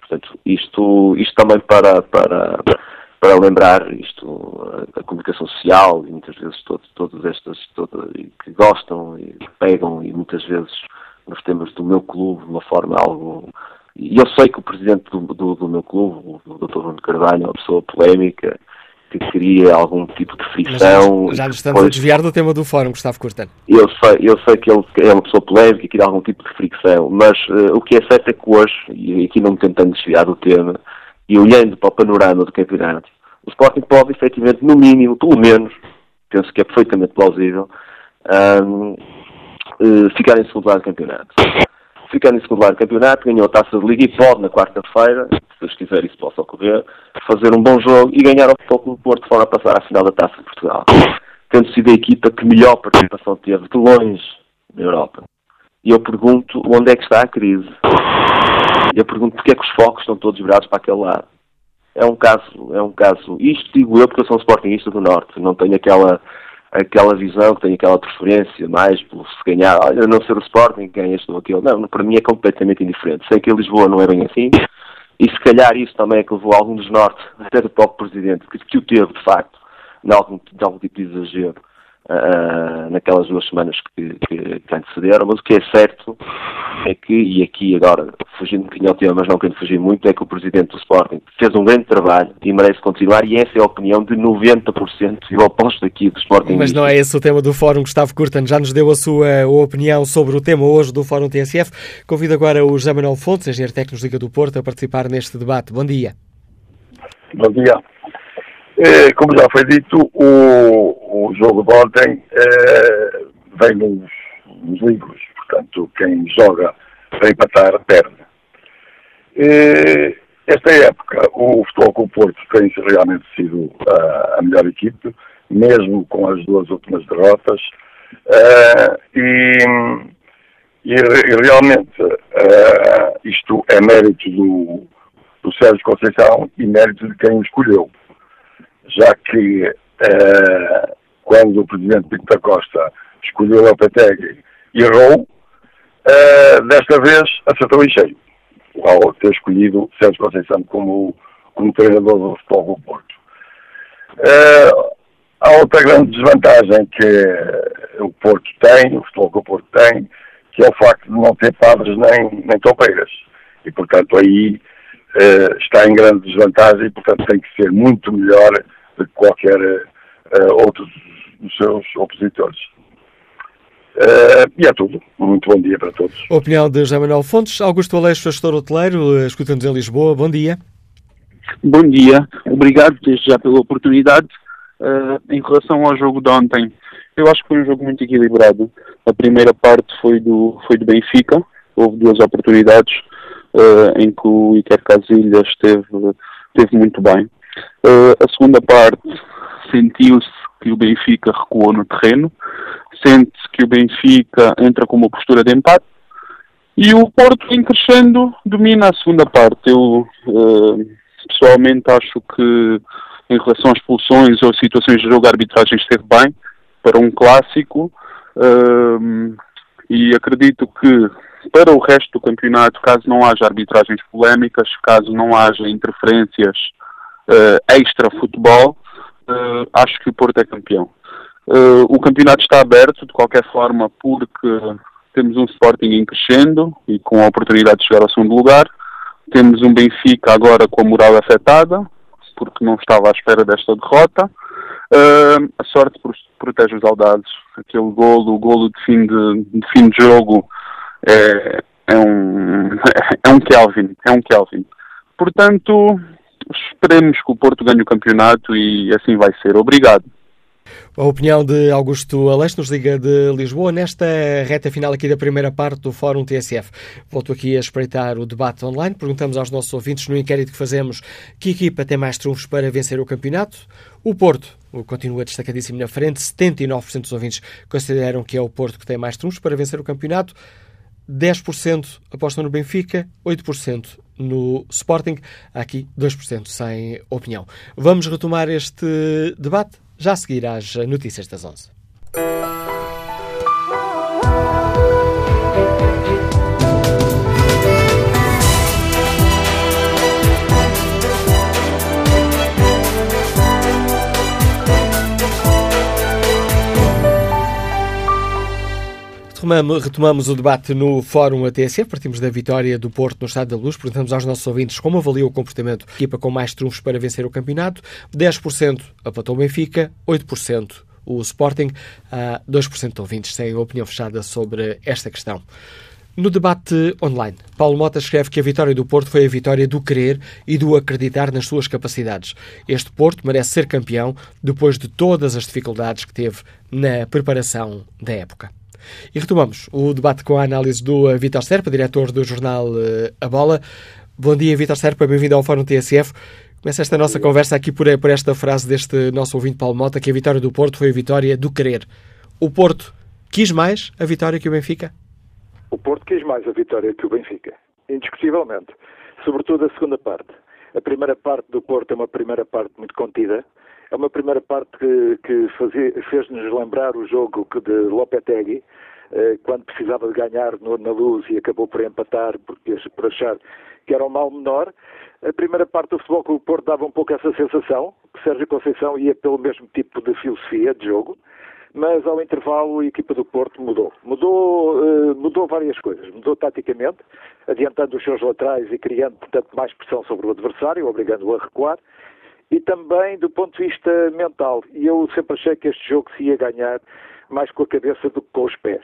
I: Portanto, isto, isto também para, para, para lembrar, isto, a, a, comunicação social e muitas vezes todos, todas estas todas, que gostam e que pegam e muitas vezes nos temas do meu clube de uma forma algo e eu sei que o presidente do, do, do meu clube, o Dr. Bruno Carvalho, é uma pessoa polémica, que queria algum tipo de fricção.
B: Já, já nos estamos depois... a desviar do tema do fórum, Gustavo Curtan.
I: Eu sei, eu sei que ele é uma pessoa polémica e queria algum tipo de fricção, mas uh, o que é certo é que hoje, e aqui não me tentando desviar do tema, e olhando para o panorama do campeonato, o Sporting pode, efetivamente, no mínimo, pelo menos, penso que é perfeitamente plausível, um, uh, ficar em segundo lugar do campeonato. Ficar em segundo lugar do campeonato, ganhou a taça de liga e pode, na quarta-feira, se Deus quiser isso possa ocorrer, fazer um bom jogo e ganhar ao Futebol do Porto de forma a passar à final da taça de Portugal. Tendo sido a equipa que melhor participação teve de longe na Europa. E eu pergunto onde é que está a crise. Eu pergunto porque é que os focos estão todos virados para aquele lado. É um caso, é um caso. Isto digo eu porque eu sou um sportingista do Norte, não tenho aquela aquela visão, tenho aquela preferência mais por se ganhar, olha, não ser o Sporting, ganha este ou aquele. Não, para mim é completamente indiferente. Sei que em Lisboa não é bem assim, e se calhar isso também é que levou algum dos Norte, até do próprio Presidente, que, que o teve, de facto, de algum, de algum tipo de exagero, uh, naquelas duas semanas que, que, que antecederam, mas o que é certo é que, e aqui agora, fugindo um bocadinho ao tema, mas não querendo fugir muito, é que o Presidente do Sporting fez um grande trabalho e merece continuar, e essa é a opinião de 90%, e eu aposto aqui do Sporting.
B: Mas não é esse o tema do Fórum, Gustavo Curtan já nos deu a sua opinião sobre o tema hoje do Fórum TSF. Convido agora o José Manuel Fontes, engenheiro técnico Liga do Porto, a participar neste debate. Bom dia.
J: Bom dia. É, como já foi dito, o, o jogo de ontem é, vem nos, nos, livros, portanto, quem joga para empatar perde. É, esta época, o Futebol com o Porto tem realmente sido a, a melhor equipe, mesmo com as duas últimas derrotas, é, e, e, realmente é, isto é mérito do, do Sérgio Conceição e mérito de quem o escolheu já que eh, quando o presidente Pinto da Costa escolheu o Petegui errou, eh, desta vez acertou em cheio, ao ter escolhido Sérgio Conceição como, como treinador do Futebol do Porto. Eh, há outra grande desvantagem que o Porto tem, o Futebol Porto tem, que é o facto de não ter padres nem, nem topeiras. E, portanto, aí está em grande desvantagem e, portanto, tem que ser muito melhor que qualquer uh, outro dos seus opositores. Uh, e é tudo. Muito bom dia para todos.
B: opinião de José Manuel Fontes. Augusto Aleixo, gestor hoteleiro, escuta-nos em Lisboa. Bom dia.
K: Bom dia. Obrigado desde já pela oportunidade. Uh, em relação ao jogo de ontem, eu acho que foi um jogo muito equilibrado. A primeira parte foi do, foi do Benfica. Houve duas oportunidades uh, em que o Iker Casilhas esteve, esteve muito bem. Uh, a segunda parte sentiu-se que o Benfica recuou no terreno, sente-se que o Benfica entra com uma postura de empate e o Porto, em crescendo, domina a segunda parte. Eu uh, pessoalmente acho que em relação às expulsões ou situações de jogo, a arbitragem esteve bem para um clássico uh, e acredito que para o resto do campeonato, caso não haja arbitragens polémicas, caso não haja interferências extra-futebol, uh, acho que o Porto é campeão. Uh, o campeonato está aberto, de qualquer forma, porque temos um Sporting em crescendo e com a oportunidade de chegar ao segundo lugar. Temos um Benfica agora com a moral afetada, porque não estava à espera desta derrota. Uh, a sorte protege os audados. Aquele golo, o golo de fim de, de fim de jogo é, é um é um Kelvin, é um Kelvin. Portanto, esperemos que o Porto ganhe o campeonato e assim vai ser. Obrigado.
B: A opinião de Augusto Aleixo nos Liga de Lisboa nesta reta final aqui da primeira parte do Fórum TSF. Volto aqui a espreitar o debate online. Perguntamos aos nossos ouvintes no inquérito que fazemos que equipa tem mais trunfos para vencer o campeonato. O Porto continua destacadíssimo na frente. 79% dos ouvintes consideram que é o Porto que tem mais trunfos para vencer o campeonato. 10% apostam no Benfica, 8% no Sporting. Aqui 2% sem opinião. Vamos retomar este debate já a seguir às notícias das 11. Retomamos, retomamos, o debate no Fórum ATSF, partimos da vitória do Porto no Estado da Luz, perguntamos aos nossos ouvintes como avaliou o comportamento da equipa com mais trunfos para vencer o campeonato. 10% apontou o Benfica, 8% o Sporting, 2% de ouvintes têm opinião fechada sobre esta questão. No debate online, Paulo Mota escreve que a vitória do Porto foi a vitória do querer e do acreditar nas suas capacidades. Este Porto merece ser campeão depois de todas as dificuldades que teve na preparação da época. E retomamos o debate com a análise do eh, Vitor Serpa, diretor do jornal eh, A Bola. Bom dia, Vitor Serpa, bem-vindo ao Fórum TSF. Começa esta nossa conversa aqui por, por esta frase deste nosso ouvinte Paulo Mota, que a vitória do Porto foi a vitória do querer. O Porto quis mais a vitória que o Benfica?
L: O Porto quis mais a vitória que o Benfica, indiscutivelmente. Sobretudo a segunda parte. A primeira parte do Porto é uma primeira parte muito contida, é uma primeira parte que, que fez-nos lembrar o jogo de Lopetegui, eh, quando precisava de ganhar na luz e acabou por empatar porque, por achar que era um mal menor. A primeira parte do Futebol Clube Porto dava um pouco essa sensação, que Sérgio Conceição ia pelo mesmo tipo de filosofia de jogo, mas ao intervalo a equipa do Porto mudou. Mudou, uh, mudou várias coisas. Mudou taticamente, adiantando os seus laterais e criando, portanto, mais pressão sobre o adversário, obrigando-o a recuar e também do ponto de vista mental. E eu sempre achei que este jogo se ia ganhar mais com a cabeça do que com os pés.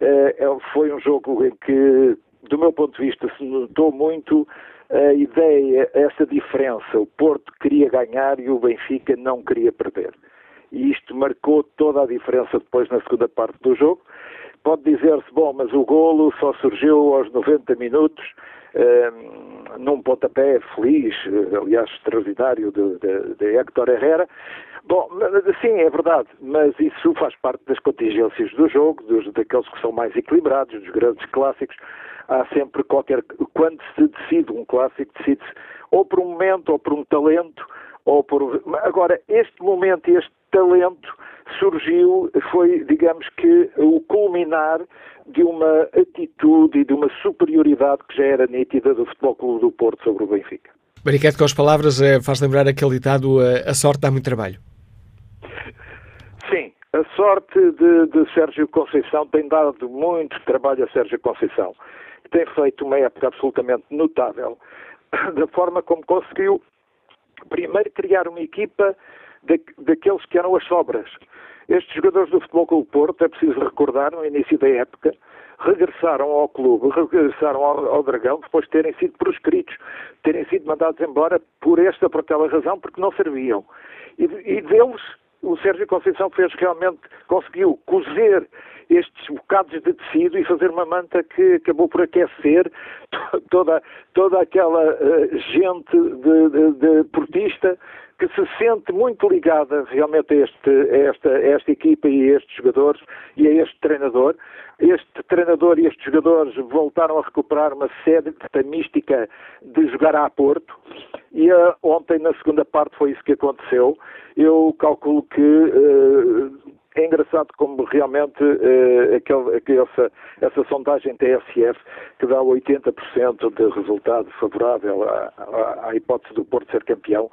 L: Uh, foi um jogo em que, do meu ponto de vista, se notou muito a ideia, essa diferença. O Porto queria ganhar e o Benfica não queria perder. E isto marcou toda a diferença depois na segunda parte do jogo. Pode dizer-se, bom, mas o golo só surgiu aos 90 minutos uh, num pontapé feliz, aliás, extraordinário, de, de, de Héctor Herrera. Bom, sim, é verdade, mas isso faz parte das contingências do jogo, dos, daqueles que são mais equilibrados, dos grandes clássicos. Há sempre qualquer. Quando se decide um clássico, decide-se ou por um momento, ou por um talento, ou por. Agora, este momento, este talento surgiu, foi, digamos que, o culminar de uma atitude e de uma superioridade que já era nítida do Futebol Clube do Porto sobre o Benfica.
B: Mariquete, com as palavras, eh, faz lembrar aquele ditado: eh, a sorte dá muito trabalho.
L: Sim, a sorte de, de Sérgio Conceição tem dado muito trabalho a Sérgio Conceição. Tem feito uma época absolutamente notável da forma como conseguiu, primeiro, criar uma equipa daqueles que eram as sobras. Estes jogadores do Futebol Clube Porto, é preciso recordar, no início da época, regressaram ao clube, regressaram ao, ao, Dragão depois de terem sido proscritos, terem sido mandados embora por esta ou por aquela razão, porque não serviam. E, e deles, o Sérgio Conceição fez realmente, conseguiu cozer estes bocados de tecido e fazer uma manta que acabou por aquecer toda, toda aquela uh, gente de, de, de portista que se sente muito ligada realmente a, este, a, esta, a esta equipa e a estes jogadores e a este treinador. Este treinador e estes jogadores voltaram a recuperar uma série de mística de jogar a Porto e uh, ontem, na segunda parte, foi isso que aconteceu. Eu calculo que uh, é engraçado como realmente uh, aquele, essa, essa sondagem TSF que dá 80% de resultado favorável à, à, à hipótese do Porto ser campeão,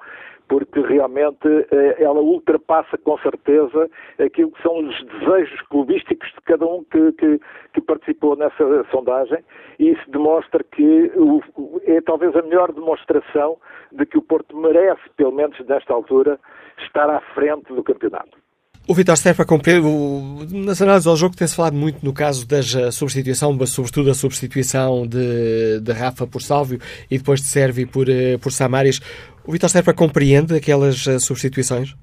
L: porque realmente eh, ela ultrapassa com certeza aquilo que são os desejos clubísticos de cada um que, que, que participou nessa sondagem e isso demonstra que o, é talvez a melhor demonstração de que o Porto merece, pelo menos nesta altura, estar à frente do campeonato.
B: O Vitor Stefa compreende, nas análises ao jogo tem-se falado muito no caso da substituição, sobretudo a substituição de, de Rafa por Sálvio e depois de Servi por, eh, por Samaris. O Vitor Serpa compreende aquelas uh, substituições?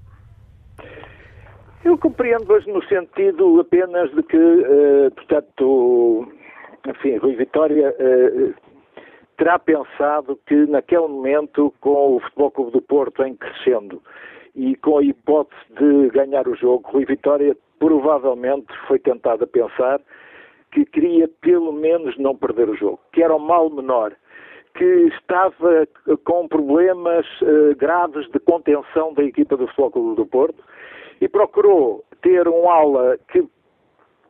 L: Eu compreendo hoje no sentido apenas de que, uh, portanto, enfim, Rui Vitória terá pensado que naquele momento, com o Futebol Clube do Porto em crescendo e com a hipótese de ganhar o jogo, Rui Vitória provavelmente foi tentado a pensar que queria pelo menos não perder o jogo, que era o mal menor que estava com problemas uh, graves de contenção da equipa do Clube do Porto e procurou ter um ala que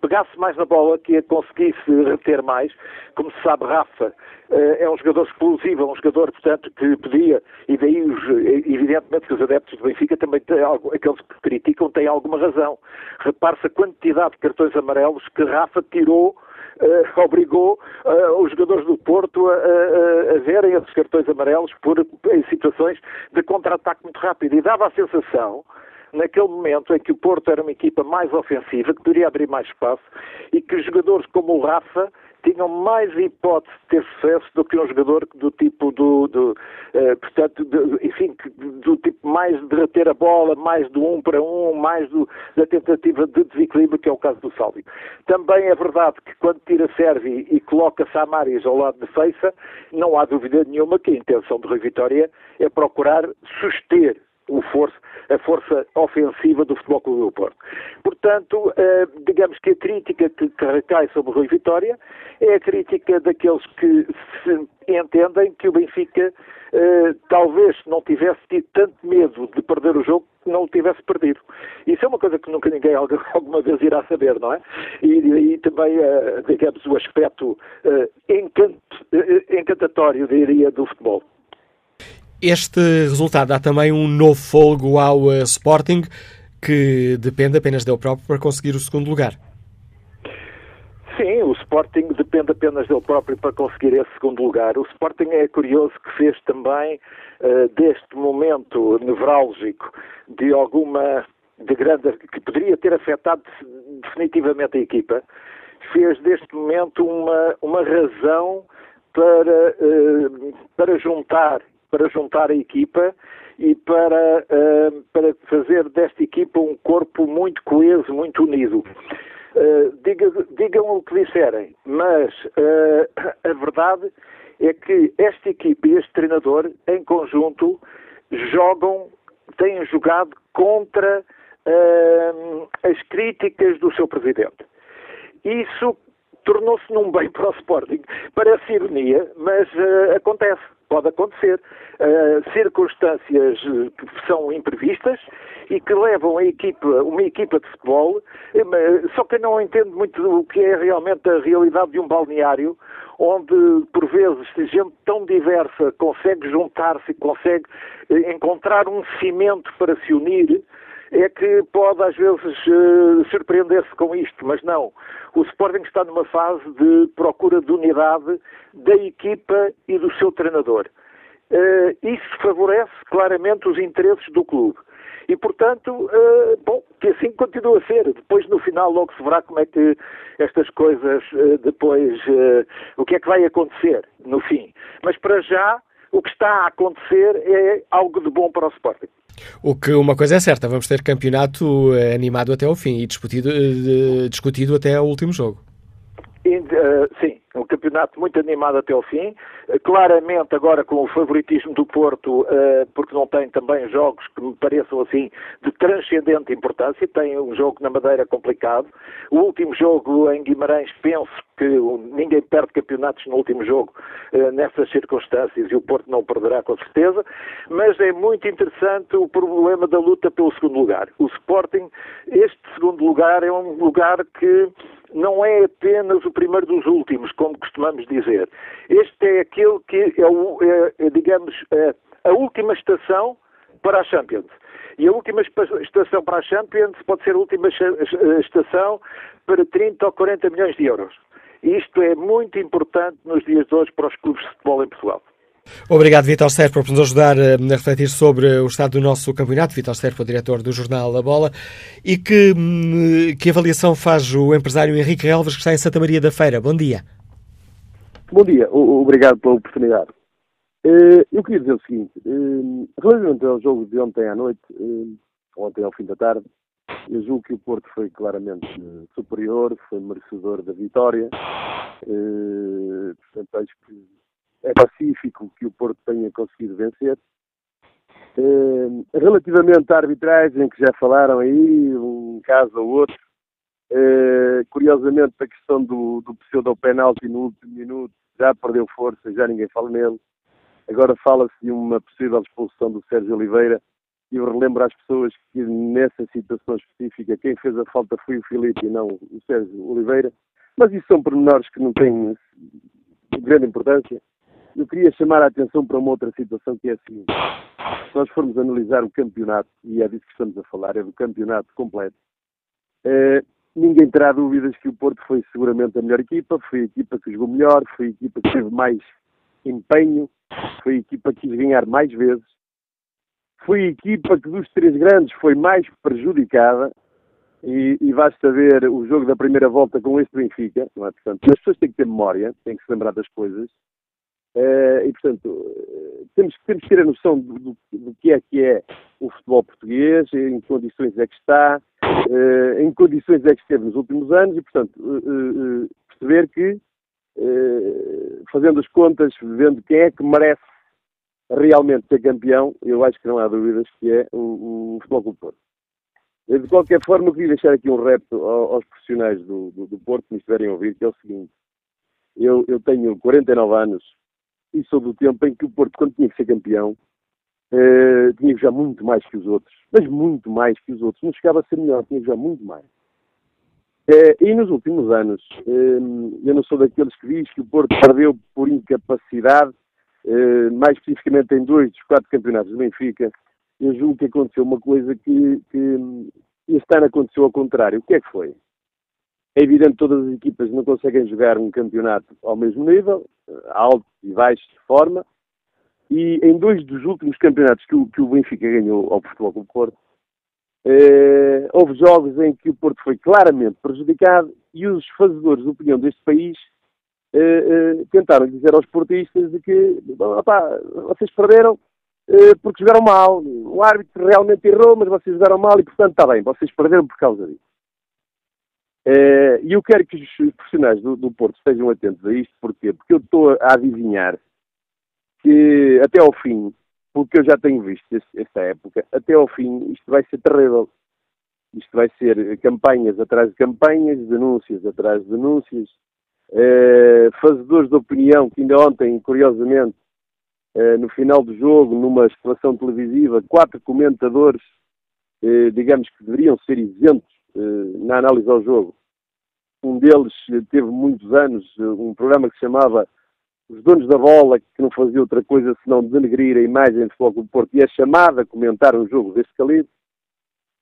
L: pegasse mais na bola, que a conseguisse reter mais. Como se sabe, Rafa eh, é um jogador explosivo, é um jogador, portanto, que podia, e daí, os, evidentemente, que os adeptos do Benfica também têm algo, aqueles que criticam têm alguma razão. Repare-se a quantidade de cartões amarelos que Rafa tirou Uh, obrigou uh, os jogadores do Porto a, a, a, verem esses cartões amarelos por, em situações de contra-ataque muito rápido. E dava a sensação naquele momento em que o Porto era uma equipa mais ofensiva, que poderia abrir mais espaço e que jogadores como o Rafa tinham mais hipótese de ter sucesso do que um jogador do tipo do, do uh, portanto, de, enfim, do tipo mais de reter a bola, mais do um para um, mais do, da tentativa de desequilíbrio, que é o caso do Sálvio. Também é verdade que quando tira Servi e coloca Samaris ao lado de Feiça, não há dúvida nenhuma que a intenção de Rui Vitória é procurar suster força, a força ofensiva do Futebol Clube do Porto. Portanto, eh, digamos que a crítica que, que recai sobre o Rui Vitória é a crítica daqueles que entendem que o Benfica eh, talvez não tivesse tido tanto medo de perder o jogo não o tivesse perdido. Isso é uma coisa que nunca ninguém alguma vez irá saber, não é? E, e também, eh, digamos, o aspecto encant, encantatório, diria, do futebol.
B: Este resultado dá também um novo folgo ao uh, Sporting, que depende apenas dele próprio para conseguir o segundo lugar.
L: Sim, o Sporting depende apenas dele próprio para conseguir esse segundo lugar. O Sporting é curioso que fez também uh, deste momento nevrálgico de alguma de grande que poderia ter afetado definitivamente a equipa, fez deste momento uma, uma razão para, uh, para juntar para juntar a equipa e para, uh, para fazer desta equipa um corpo muito coeso, muito unido. Uh, diga, digam o que disserem, mas uh, a verdade é que esta equipa e este treinador, em conjunto, jogam, têm jogado contra as críticas do seu presidente. Isso tornou-se num bem para o Sporting. Parece ironia, mas acontece pode acontecer. Uh, circunstâncias eh, que são imprevistas e que levam a equipa, uma equipa de futebol, uh, só que não entende muito o que é realmente a realidade de um balneário, onde, por vezes, gente tão diversa consegue juntar-se, consegue encontrar um cimento para se unir, é que pode às vezes uh, surpreender-se com isto, mas não. O Sporting está numa fase de procura de unidade da equipa e do seu treinador. Uh, isso favorece claramente os interesses do clube. E, portanto, uh, bom, que assim continua a ser. Depois, no final, logo se verá como é que estas coisas, depois, o que é que vai acontecer no fim. Mas, para já, o que está a acontecer é algo de bom para o Sporting.
B: O que uma coisa é certa, vamos ter campeonato eh, animado até ao fim e discutido, eh, discutido até ao último jogo.
L: Uh, sim, um campeonato muito animado até ao fim. Uh, claramente agora com o favoritismo do Porto, uh, porque não tem também jogos que me pareçam assim de transcendente importância. Tem um jogo na Madeira complicado. O último jogo em Guimarães, penso que ninguém perde campeonatos no último jogo nessas circunstâncias e o Porto não perderá com certeza. Mas é muito interessante o problema da luta pelo segundo lugar. O Sporting, este segundo lugar é um lugar que não é apenas o primeiro dos últimos, como costumamos dizer. Este é aquele que é, o, é, é digamos, é a última estação para a Champions. E a última estação para a Champions pode ser a última estação para 30 ou 40 milhões de euros. Isto é muito importante nos dias de hoje para os clubes de futebol em Portugal.
B: Obrigado, Vitor Serpa, por nos ajudar eh, a refletir sobre o estado do nosso campeonato. Vitor Serpa, diretor do jornal A Bola. E que, hum, que avaliação faz o empresário Henrique Relvas, que está em Santa Maria da Feira? Bom dia.
M: Bom dia, obrigado pela oportunidade. Eh, eu queria dizer o seguinte: eh, relativamente ao jogo de ontem à noite, ontem ao fim da tarde, eu julgo que o Porto foi claramente superior, foi merecedor da vitória. Portanto, acho que é pacífico que o Porto tenha conseguido vencer. Relativamente à arbitragem, que já falaram aí, um caso ou outro, curiosamente a questão do, do pseudo-penalti no último minuto já perdeu força, já ninguém fala nele. Agora fala-se de uma possível expulsão do Sérgio Oliveira, eu relembro às pessoas que nessa situação específica quem fez a falta foi o Filipe e não o Sérgio Oliveira, mas isso são pormenores que não têm grande importância. Eu queria chamar a atenção para uma outra situação que é a seguinte. Se nós formos analisar o campeonato, e é disso que estamos a falar, é do campeonato completo, eh, ninguém terá dúvidas que o Porto foi seguramente a melhor equipa, foi a equipa que jogou melhor, foi a equipa que teve mais empenho, foi a equipa que quis ganhar mais vezes, foi a equipa que dos três grandes foi mais prejudicada e, e basta ver o jogo da primeira volta com este Benfica, não é? Portanto, as pessoas têm que ter memória, têm que se lembrar das coisas Uh, e, portanto, uh, temos, temos que ter a noção do, do, do, que é que é o futebol português, em que condições é que está, uh, em que condições é que esteve nos últimos anos e, portanto, perceber que, fazendo as contas, vendo quem é que merece realmente ser campeão, eu acho que não há dúvidas que é o, o Futebol Clube Porto. De qualquer forma, eu queria deixar aqui um repto aos profissionais do, do, do Porto que me estiverem a ouvir, que é o seguinte. Eu, eu tenho 49 anos, e sou do tempo em que o Porto, quando tinha que ser campeão, uh, tinha que jogar muito mais que os outros, mas muito mais que os outros. Não chegava a ser melhor, tinha que jogar muito mais. Uh, e nos últimos anos, uh, eu não sou daqueles que diz que o Porto perdeu por incapacidade, mais especificamente em dois dos quatro campeonatos do Benfica. Eu julgo que aconteceu uma coisa que, que este ano aconteceu ao contrário. O que é que foi? É evidente que todas as equipas não conseguem jogar um campeonato ao mesmo nível, alto e baixo de forma, e em dois dos últimos campeonatos que o, que o Benfica ganhou ao Futebol Clube Porto, eh, houve jogos em que o Porto foi claramente prejudicado e os fazedores de opinião deste país eh, eh, tentaram dizer aos portistas de que vocês perderam eh, porque jogaram mal. O árbitro realmente errou, mas vocês jogaram mal e, portanto, está bem, vocês perderam por causa disso. Eh, e eu quero que os profissionais do, do, Porto estejam atentos a isto, porquê? Porque eu estou a adivinhar que até ao fim, porque eu já tenho visto esta época, até ao fim isto vai ser terrível. Isto vai ser campanhas atrás de campanhas, denúncias atrás de denúncias, eh, fazedores de opinião que ainda ontem, curiosamente, eh, no final do jogo, numa situação televisiva, quatro comentadores, digamos que deveriam ser isentos eh, na análise ao jogo. Um deles teve muitos anos eh, um programa que se chamava Os Donos da Bola, que não fazia outra coisa senão denegrir a imagem do Futebol do Porto e é chamado a comentar um jogo deste calibre.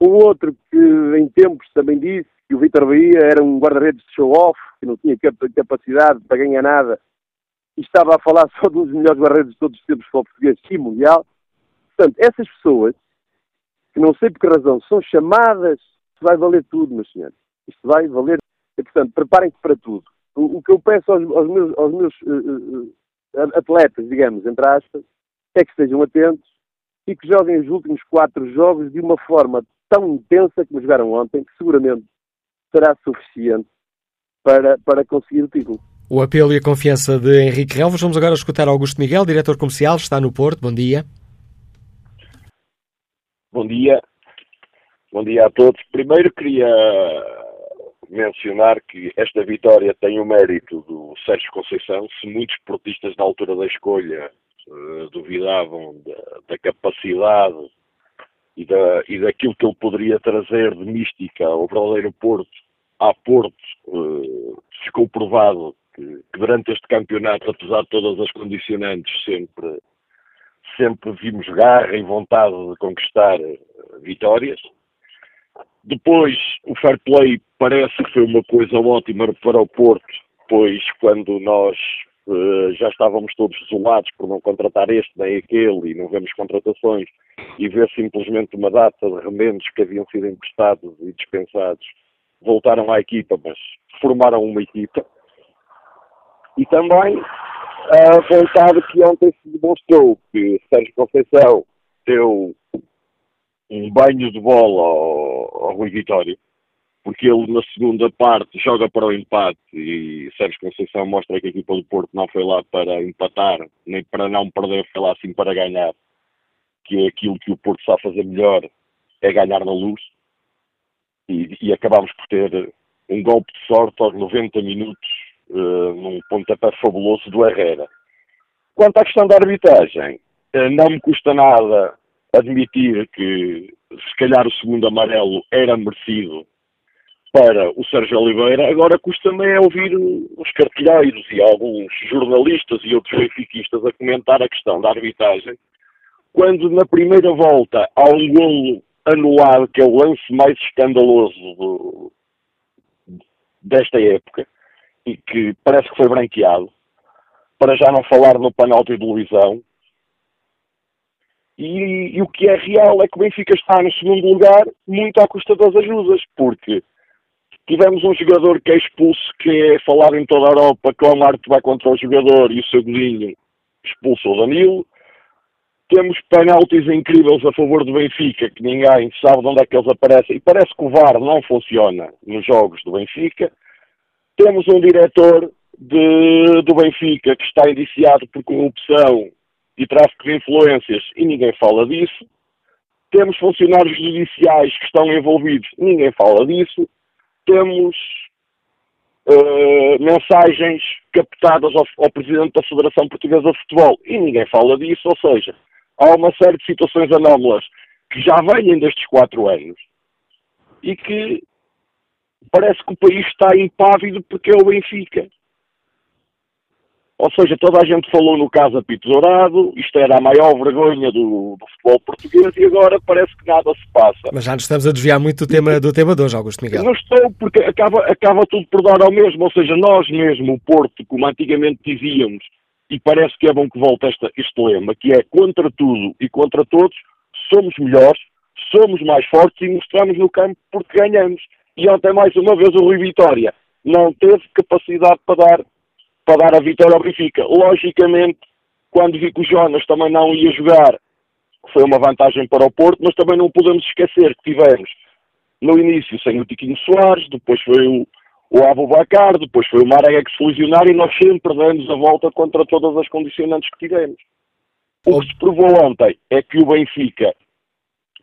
M: Um outro que em tempos também disse que o Vitor Bahia era um guarda-redes de show-off, que não tinha capacidade para ganhar nada e estava a falar só dos melhores guarda-redes de todos os tempos futebol português e mundial. Portanto, essas pessoas, que não sei por que razão, são chamadas isto vai valer tudo, meus senhores. Isto vai valer. E, portanto, preparem-se para tudo. O, o, que eu peço aos, aos meus, aos meus uh, uh, atletas, digamos, entre aspas, é que estejam atentos e que joguem os últimos quatro jogos de uma forma tão intensa como jogaram ontem, que seguramente será suficiente para, para conseguir o título.
B: O apelo e a confiança de Henrique Relvas. Vamos agora escutar Augusto Miguel, diretor comercial, está no Porto. Bom dia.
N: Bom dia. Bom dia a todos. Primeiro queria mencionar que esta vitória tem o mérito do Sérgio Conceição. Se muitos portistas na altura da escolha uh, duvidavam da, da capacidade e, da, e daquilo que ele poderia trazer de mística ao verdadeiro Porto, a Porto, uh, ficou provado que, que, durante este campeonato, apesar de todas as condicionantes, sempre, sempre vimos garra e vontade de conquistar uh, vitórias. Depois, o fair play parece que foi uma coisa ótima para o Porto, pois quando nós uh, já estávamos todos desolados por não contratar este nem aquele e não vemos contratações e ver simplesmente uma data de remendos que haviam sido emprestados e dispensados, voltaram à equipa, mas formaram uma equipa. E também a vontade que ontem se demonstrou que Sérgio Conceição deu um banho de bola ao, ao Rui Vitória, porque ele na segunda parte joga para o empate e Sérgio Conceição mostra que a equipa do Porto não foi lá para empatar, nem para não perder, foi lá assim para ganhar, que é aquilo que o Porto sabe fazer melhor, é ganhar na luz. E, e acabámos por ter um golpe de sorte aos 90 minutos, uh, num pontapé fabuloso do Herrera. Quanto à questão da arbitragem, uh, não me custa nada admitir que se calhar o segundo amarelo era merecido para o Sérgio Oliveira, agora custa-me é ouvir os cartilheiros e alguns jornalistas e outros benfiquistas a comentar a questão da arbitragem, quando na primeira volta há um golo anulado, que é o lance mais escandaloso do, desta época, e que parece que foi branqueado, para já não falar no penalti de televisão, e, e, o que é real é que o Benfica está no segundo lugar muito à custa das ajudas, porque tivemos um jogador que é expulso, que é falado em toda a Europa, que o Amarte vai contra o jogador e o seu godinho expulsa o Danilo. Temos penaltis incríveis a favor do Benfica, que ninguém sabe de onde é que eles aparecem. E parece que o VAR não funciona nos jogos do Benfica. Temos um diretor de, do Benfica que está indiciado por corrupção e tráfico de influências e ninguém fala disso. Temos funcionários judiciais que estão envolvidos, ninguém fala disso. Temos uh, mensagens captadas ao, ao, Presidente da Federação Portuguesa de Futebol e ninguém fala disso. Ou seja, há uma série de situações anómalas que já vêm destes quatro anos e que parece que o país está impávido porque é o Benfica. Ou seja, toda a gente falou no caso Apito Dourado, isto era a maior vergonha do, do, futebol português e agora parece que nada se passa.
B: Mas já nos estamos a desviar muito do tema, do tema de hoje, Augusto Miguel.
N: Não estou, porque acaba, acaba tudo por dar ao mesmo. Ou seja, nós mesmo, o Porto, como antigamente dizíamos, e parece que é bom que volte esta, este lema, que é contra tudo e contra todos, somos melhores, somos mais fortes e mostramos no campo porque ganhamos. E ontem, mais uma vez, o Rui Vitória não teve capacidade para dar para dar a vitória ao Benfica. Logicamente, quando vi que o Jonas também não ia jogar, foi uma vantagem para o Porto, mas também não podemos esquecer que tivemos no início sem o Tiquinho Soares, depois foi o, o Abubacar, depois foi o Marega que se lesionar e nós sempre damos a volta contra todas as condicionantes que tivemos. O que se provou ontem é que o Benfica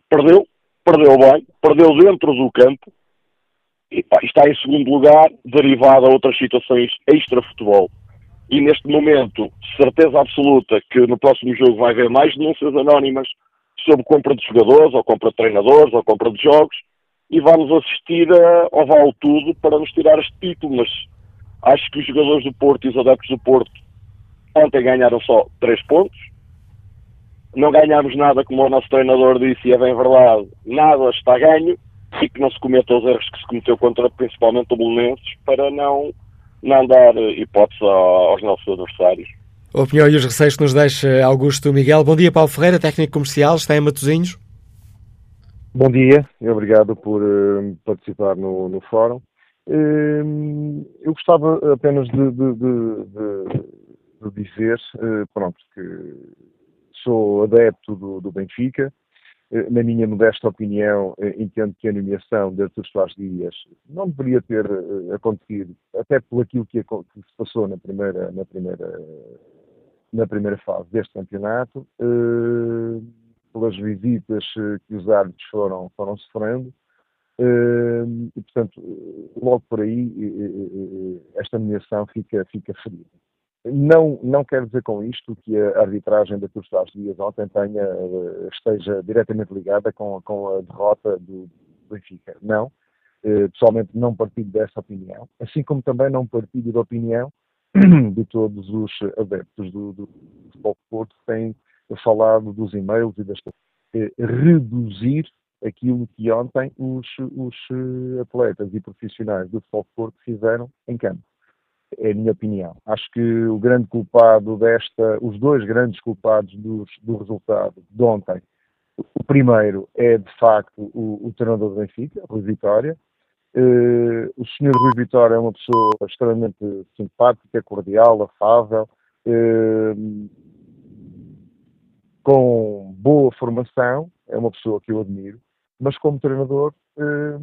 N: perdeu, perdeu bem, perdeu dentro do campo, está em segundo lugar, derivado a outras situações extra-futebol. E neste momento, certeza absoluta que no próximo jogo vai haver mais denúncias anónimas sobre compra de jogadores, ou compra de treinadores, ou compra de jogos, e vamos assistir a, ao vale tudo para nos tirar este título. Mas acho que os jogadores do Porto e os adeptos do Porto ontem ganharam só 3 pontos. Não ganhámos nada, como o nosso treinador disse, e é bem verdade, nada está ganho e que não se cometa os erros que se cometeu contra principalmente o Belenenses para não, não dar hipótese aos nossos adversários.
B: A opinião e os receios que nos deixa Augusto Miguel. Bom dia, Paulo Ferreira, técnico comercial, está em Matosinhos.
G: Bom dia e obrigado por uh, participar no, no fórum. Uh, eu gostava apenas de, de, de, de dizer, uh, pronto, que sou adepto do, do Benfica, eh, na minha modesta opinião, eh, entendo que a nomeação de Artur Soares Dias não deveria ter eh, acontecido, até por aquilo que, se passou na primeira, na primeira, na primeira fase deste campeonato, pelas visitas que os árbitros foram, foram sofrendo, e, portanto, logo por aí, esta nomeação fica, fica ferida. Não, não quero dizer com isto que a arbitragem da Cruz Dias ontem tenha, eh, esteja diretamente ligada com, com a derrota do, Benfica. Não. Eh, pessoalmente não partilho dessa opinião, assim como também não partilho da opinião de todos os adeptos do, do Futebol Porto que têm falado dos e-mails e das eh, reduzir aquilo que ontem os, os atletas e profissionais do Futebol Porto fizeram em campo é a minha opinião. Acho que o grande culpado desta, os dois grandes culpados dos, do resultado de ontem, o primeiro é de facto o, o treinador do Benfica, Rui Vitória. Uh, o senhor Rui Vitória é uma pessoa extremamente simpática, cordial, afável, uh, com boa formação, é uma pessoa que eu admiro, mas como treinador uh,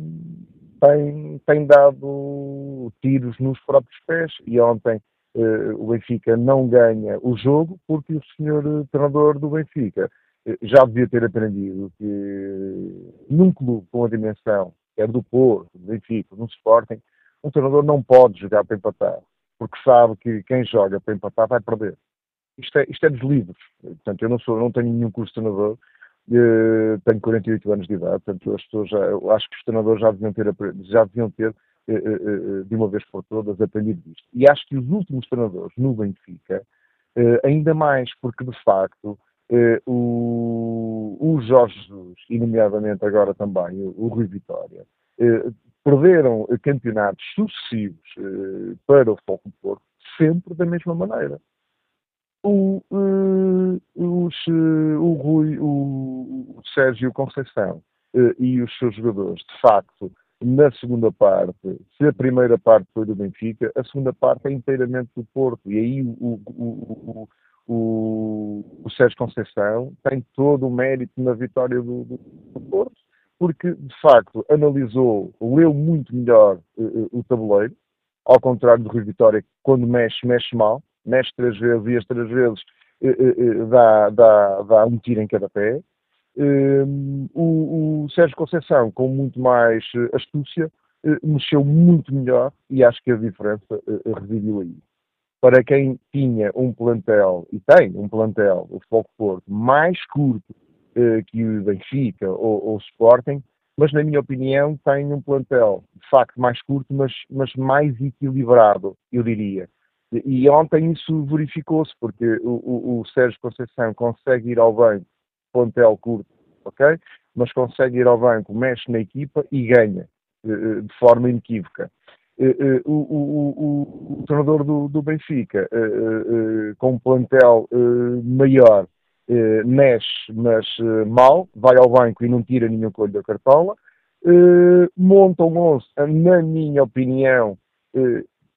G: tem, tem dado tiros nos próprios pés e ontem uh, o Benfica não ganha o jogo porque o senhor treinador do Benfica uh, já devia ter aprendido que num clube com a dimensão, quer do Porto, do Benfica, no Sporting, um treinador não pode jogar para empatar, porque sabe que quem joga para empatar vai perder. Isto é, isto é dos livros. Portanto, eu não, sou, não tenho nenhum curso de treinador, Uh, tenho 48 anos de idade, portanto, as pessoas já, acho que os treinadores já deviam ter, já deviam ter uh, de uma vez por todas, aprendido disto. E acho que os últimos treinadores no Benfica, ainda mais porque, de facto, o, o Jorge Jesus, e nomeadamente agora também o, o Rui Vitória, perderam campeonatos sucessivos para o Foco de Porto sempre da mesma maneira o, uh, os, uh, o Rui, o, o Sérgio Conceição uh, e os seus jogadores, de facto, na segunda parte, se a primeira parte foi do Benfica, a segunda parte é inteiramente do Porto. E aí o, o, o, o Sérgio Conceição tem todo o mérito na vitória do, do, Porto, porque, de facto, analisou, leu muito melhor o tabuleiro, ao contrário do Rui Vitória, que quando mexe, mexe mal mexe três vezes e as três vezes eh, eh, eh, dá, dá, dá um tiro em cada pé. O, o, Sérgio Conceição, com muito mais astúcia, mexeu muito melhor e acho que a diferença residiu aí. Para quem tinha um plantel, e tem um plantel, o Foco Porto, mais curto que o Benfica ou o Sporting, mas na minha opinião tem um plantel de facto mais curto, mas, mas mais equilibrado, eu diria. E ontem isso verificou-se, porque o, o, o, Sérgio Conceição consegue ir ao banco, pontel curto, ok? Mas consegue ir ao banco, mexe na equipa e ganha, eh, eh, de forma inequívoca. Eh, o, o, o treinador do, do Benfica, com um plantel maior, mexe, mas mal, vai ao banco e não tira nenhum colho da cartola, monta um 11, na minha opinião,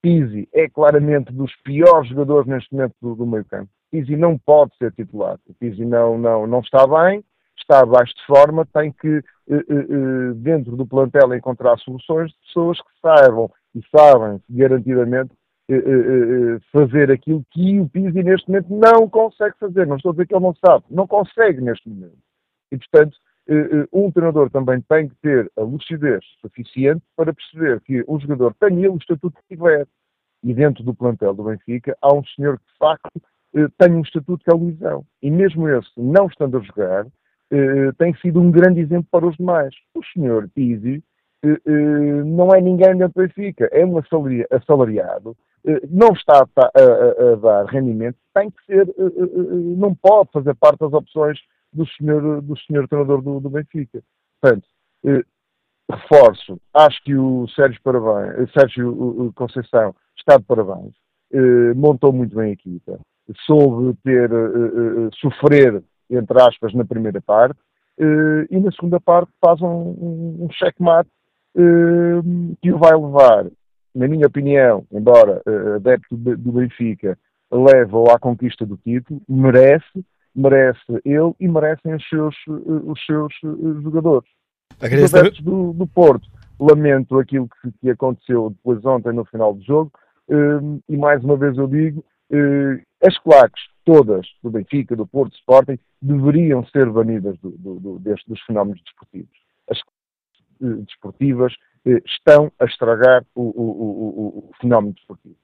G: Pizzi é claramente dos piores jogadores neste momento do, do meio campo. Pizzi não pode ser titular. Pizzi não, não, não está bem, está abaixo de forma, tem que, eh, eh, eh, dentro do plantel, encontrar soluções de pessoas que saibam e sabem garantidamente fazer aquilo que o Pizzi neste momento não consegue fazer. Não estou a dizer que ele não sabe, não consegue neste momento. E, portanto, um treinador também tem que ter a lucidez suficiente para perceber que o jogador tem ele o estatuto que tiver. E dentro do plantel do Benfica há um senhor que, de facto, eh, tem um estatuto que é o Luizão. E mesmo esse, não estando a jogar, eh, tem sido um grande exemplo para os demais. O senhor Pizzi eh, não é ninguém dentro do Benfica, é um assalariado, não está a, dar rendimento, tem que ser, não pode fazer parte das opções do senhor, do senhor treinador do, do Benfica. Portanto, reforço, acho que o Sérgio, Parabéns, Sérgio Conceição está de parabéns, eh, montou muito bem a equipa, soube ter, eh, eh, sofrer, entre aspas, na primeira parte, e na segunda parte faz um, um, um checkmate que o vai levar, na minha opinião, embora adepto do Benfica, leva-o à conquista do título, merece, merece ele e merecem os seus, os seus jogadores. Os do, do Porto, lamento aquilo que, que, aconteceu depois ontem no final do jogo, e mais uma vez eu digo, hum, as claques todas do Benfica, do Porto, do Sporting, deveriam ser banidas do, do, do, deste, dos fenómenos desportivos. As claques desportivas hum, estão a estragar o, o, o, o fenómeno desportivo.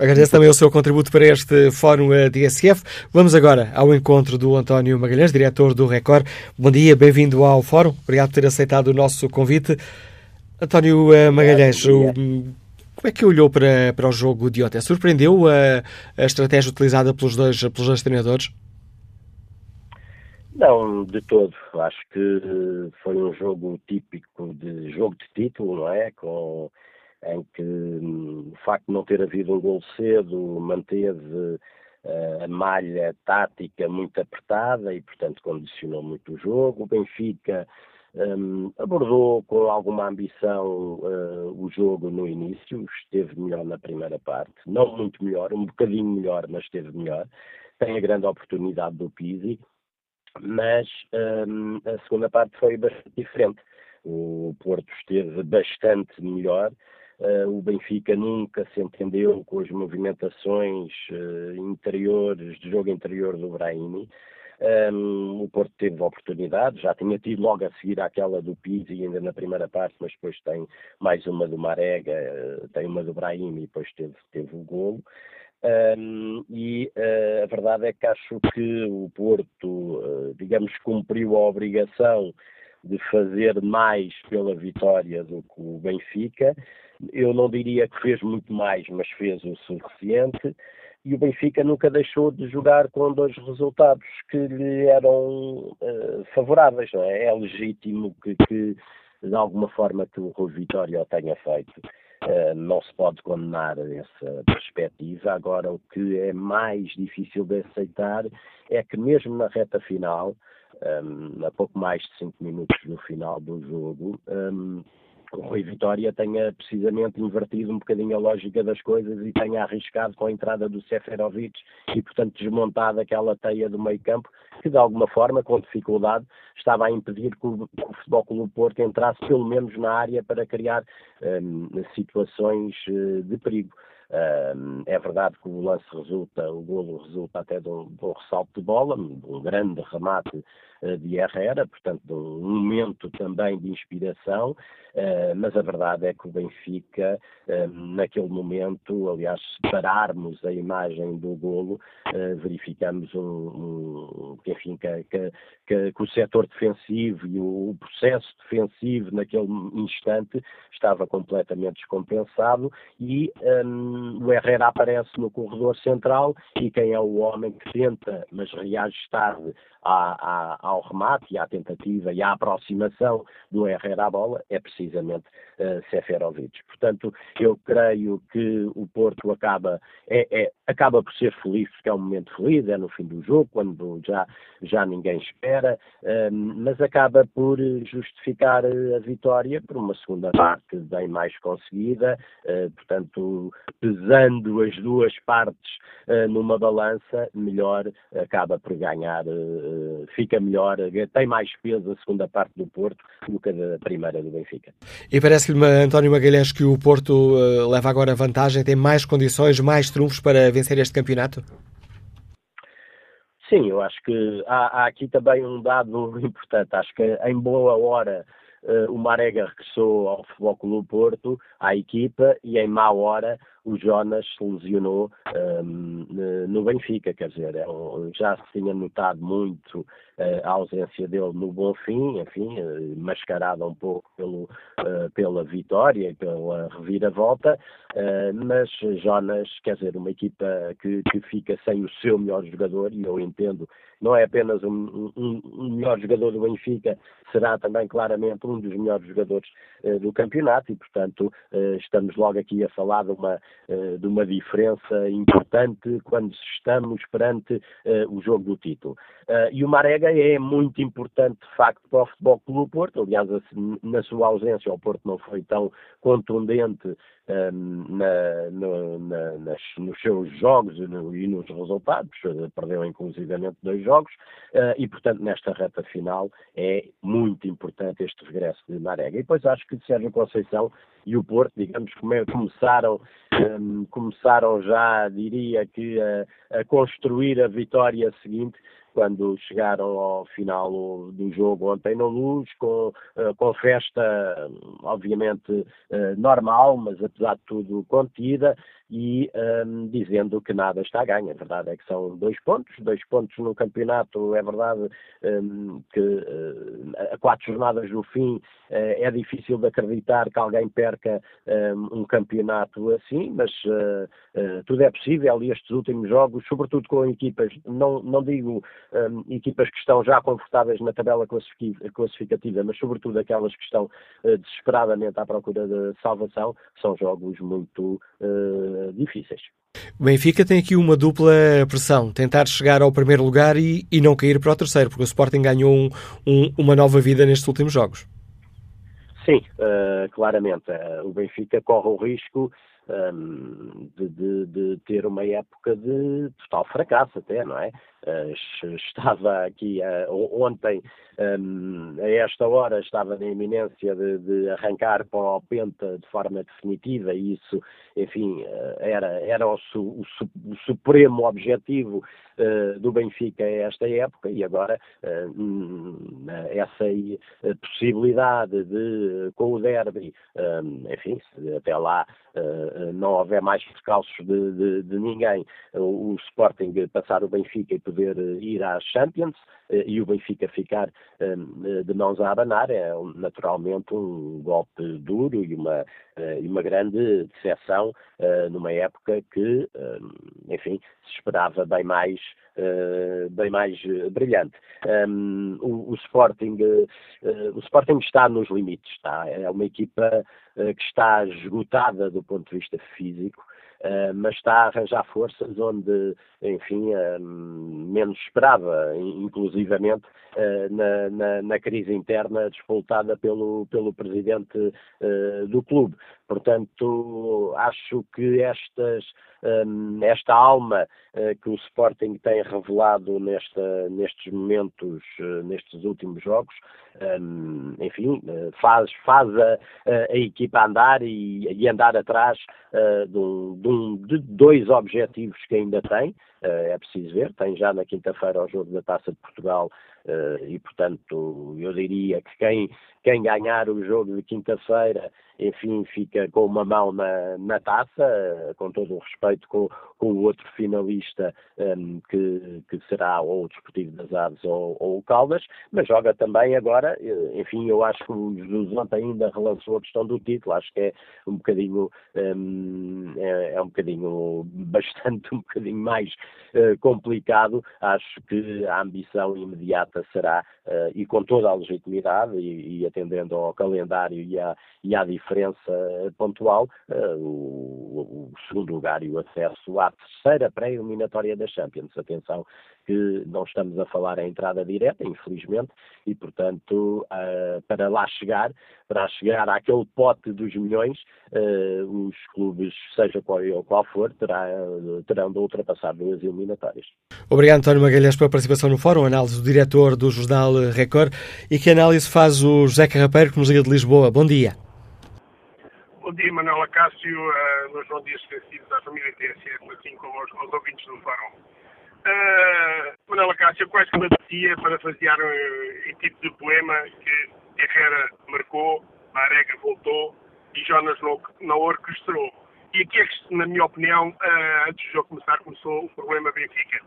B: Agradeço também o seu contributo para este Fórum DSF. Vamos agora ao encontro do António Magalhães, diretor do Record. Bom dia, bem-vindo ao Fórum. Obrigado por ter aceitado o nosso convite. António Magalhães, o, como é que olhou para, para o jogo de ontem? Surpreendeu a, a estratégia utilizada pelos dois, pelos dois treinadores?
O: Não, de todo. Acho que foi um jogo típico de jogo de título, não é? Com, em que hum, o facto de não ter havido um gol cedo manteve uh, a malha tática muito apertada e, portanto, condicionou muito o jogo. O Benfica um, abordou com alguma ambição uh, o jogo no início, esteve melhor na primeira parte, não muito melhor, um bocadinho melhor, mas esteve melhor. Tem a grande oportunidade do Pizzi, mas um, a segunda parte foi bastante diferente. O Porto esteve bastante melhor. Uh, o Benfica nunca se entendeu com as movimentações uh, interiores, de jogo interior do Brahimi. Um, o Porto teve oportunidade, já tinha tido logo a seguir aquela do Pizzi ainda na primeira parte, mas depois tem mais uma do Marega, eh, tem uma do Brahim e depois teve, teve o golo. Um, e uh, a verdade é que acho que o Porto, uh, digamos, cumpriu a obrigação de fazer mais pela vitória do que o Benfica. Eu não diria que fez muito mais, mas fez o suficiente. E o Benfica nunca deixou de jogar com dois resultados que lhe eram uh, favoráveis. Não é? é legítimo que, que, de alguma forma, que o Rui Vitória tenha feito. Uh, não se pode condenar essa perspectiva. Agora, o que é mais difícil de aceitar é que, mesmo na reta final, um, a pouco mais de 5 minutos no final do jogo, um, o Rui Vitória tenha precisamente invertido um bocadinho a lógica das coisas e tenha arriscado com a entrada do Seferovic e, portanto, desmontado aquela teia do meio campo que, de alguma forma, com dificuldade, estava a impedir que o, que o Futebol Clube Porto entrasse pelo menos na área para criar um, situações uh, de perigo. Uh, é verdade que o lance resulta, o golo resulta até de um, de um ressalto de bola, de um grande remate de Herrera, portanto, um momento também de inspiração, uh, mas a verdade é que o Benfica, naquele momento, aliás, se pararmos a imagem do golo, verificamos um, um, enfim, que, que, que, que, o setor defensivo e o, processo defensivo naquele instante estava completamente descompensado e o Herrera aparece no corredor central e quem é o homem que tenta, mas reage tarde à, à, ao remate e à tentativa e à aproximação do Herrera à bola é precisamente uh, Seferovic. Portanto, eu creio que o Porto acaba, é, é, acaba por ser feliz, porque é um momento feliz, é no fim do jogo, quando já, já ninguém espera, uh, mas acaba por justificar a vitória por uma segunda parte bem mais conseguida, uh, portanto, pesando as duas partes numa balança, melhor acaba por ganhar fica melhor, tem mais peso a segunda parte do Porto do que a primeira do Benfica.
B: E parece-lhe, António Magalhães, que o Porto uh, leva agora vantagem, tem mais condições, mais trunfos para vencer este campeonato?
O: Sim, eu acho que há, há aqui também um dado importante. Acho que em boa hora o Marega regressou ao Futebol Clube Porto, à equipa, e em má hora o Jonas se lesionou um, no Benfica, quer dizer, é já se tinha notado muito uh, a ausência dele no Bonfim, enfim, uh, mascarada um pouco pelo, uh, pela vitória e pela reviravolta, mas Jonas, quer dizer, uma equipa que, que fica sem o seu melhor jogador, e eu entendo, não é apenas um, um, um melhor jogador do Benfica, será também claramente um dos melhores jogadores do campeonato, e portanto estamos logo aqui a falar de uma eh, de uma diferença importante quando estamos perante uh, o jogo do título. Uh, e o Marega é muito importante, de facto, para o Futebol Clube Porto. Aliás, na sua ausência, o Porto não foi tão contundente na, no, na, nas, nos seus jogos e, no, e, nos resultados. Perdeu, inclusivamente, dois jogos. e, portanto, nesta reta final é muito importante este regresso de Marega. E depois acho que Sérgio Conceição e o Porto, digamos, começaram, um, começaram já, diria que, a, a construir a vitória seguinte quando chegaram ao final do jogo ontem na luz, com, eh, com festa, obviamente, eh, normal, mas apesar de tudo contida, e um, dizendo que nada está a ganho. A verdade é que são dois pontos, dois pontos no campeonato, é verdade um, que uh, a quatro jornadas do fim uh, é difícil de acreditar que alguém perca um, um campeonato assim, mas uh, tudo é possível e estes últimos jogos, sobretudo com equipas, não, não digo equipas que estão já confortáveis na tabela classificativa, mas sobretudo aquelas que estão desesperadamente à procura de salvação, são jogos muito difíceis.
B: O Benfica tem aqui uma dupla pressão, tentar chegar ao primeiro lugar e, e não cair para o terceiro, porque o Sporting ganhou um, um, uma nova vida nestes últimos jogos.
O: Sim, uh, claramente. Uh, o Benfica corre o risco um, ehm, de, de, de, ter uma época de total fracasso até, não é? Estava aqui ontem, a esta hora, estava na iminência de, de, arrancar para o Penta de forma definitiva e isso, enfim, era, era o, su, o, su, o supremo objetivo do Benfica a esta época e agora essa possibilidade de, com o derby, enfim, se até lá não houver mais percalços de, de, de ninguém, o Sporting passar o Benfica e poder ir às Champions e o Benfica ficar de mãos a abanar é naturalmente um golpe duro e uma, e uma grande decepção numa época que, enfim, se esperava bem mais bem mais brilhante. O, o, Sporting, o Sporting está nos limites, está. É uma equipa que está esgotada do ponto de vista físico. Uh, mas está a arranjar forças onde, enfim, uh, menos esperava, inclusivamente uh, na, na, na, crise interna despoltada pelo, pelo presidente do clube. Portanto, acho que estas, um, esta alma que o Sporting tem revelado nesta, nestes momentos, nestes últimos jogos, enfim, faz, faz a, a, equipa andar e, e andar atrás de um, de um, de dois objetivos que ainda tem, eh, é preciso ver, tem já na quinta-feira o jogo da Taça de Portugal eh, e, portanto, eu diria que quem, quem ganhar o jogo de quinta-feira, enfim, fica com uma mão na, na taça, com todo o respeito com, com o outro finalista um, que, que será ou o Desportivo das Aves ou, ou, o Caldas, mas joga também agora, eh, enfim, eu acho que o Jesus ainda relançou a questão do título, acho que é um bocadinho, um, é, é, um bocadinho, bastante um bocadinho mais uh, complicado, acho que a ambição imediata será, uh, e com toda a legitimidade, e, e atendendo ao calendário e à, e à diferença pontual, uh, o, o, segundo lugar e o acesso à terceira pré-eliminatória da Champions. Atenção que não estamos a falar em entrada direta, infelizmente, e portanto, uh, para lá chegar, para chegar àquele pote dos milhões, uh, os clubes, seja qual, qual for, terá, terão de ultrapassar duas eliminatórias.
B: Obrigado, António Magalhães, pela participação no fórum, análise do diretor do jornal Record. E que análise faz o José Carrapeiro, que nos liga de Lisboa? Bom dia.
P: Bom dia, Manuela Cássio, uh, nos bons dias extensivos à família TSF, assim como aos, aos ouvintes do fórum. Uh, Manuela Cássio, me apetecia para fazer uh, em tipo de poema que Herrera marcou, Marega voltou e Jonas não orquestrou. E aqui é que, na minha opinião, uh, antes do jogo começar, começou o problema Benfica.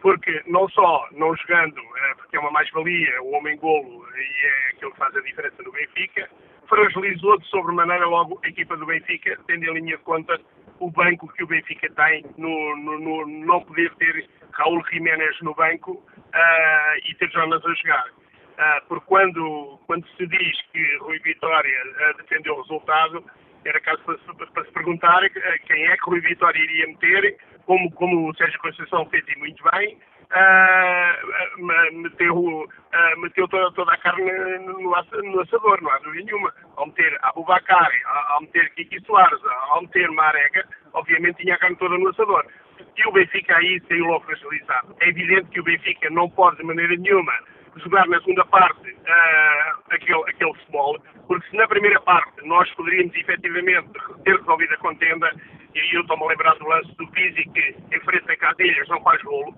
P: Porque não só não jogando, uh, porque é uma mais-valia, o homem-golo, e é aquilo que faz a diferença no Benfica, fragilizou de sobremaneira logo a equipa do Benfica, tendo em linha de conta o banco que o Benfica tem no, no, no não poder ter Raul Jiménez no banco uh, e ter Jonas a jogar. Uh, porque quando, quando se diz que Rui Vitória uh, defendeu o resultado, era caso para, para, se perguntar quem é que Rui Vitória iria meter, como, como o Sérgio Conceição fez e muito bem, uh, meteu, uh, meteu toda, toda, a carne no, no assador, não há dúvida nenhuma. Ao meter Abubacar, ao meter Kiki Soares, ao meter Marega, obviamente tinha a carne toda no assador. E o Benfica aí saiu fragilizado. É evidente que o Benfica não pode de maneira nenhuma jogar na segunda parte uh, aquele, aquele futebol, porque se na primeira parte nós poderíamos efetivamente ter resolvido a contenda, e eu estou-me a lembrar do lance do Pizzi que enfrenta Cadilhas, não faz golo,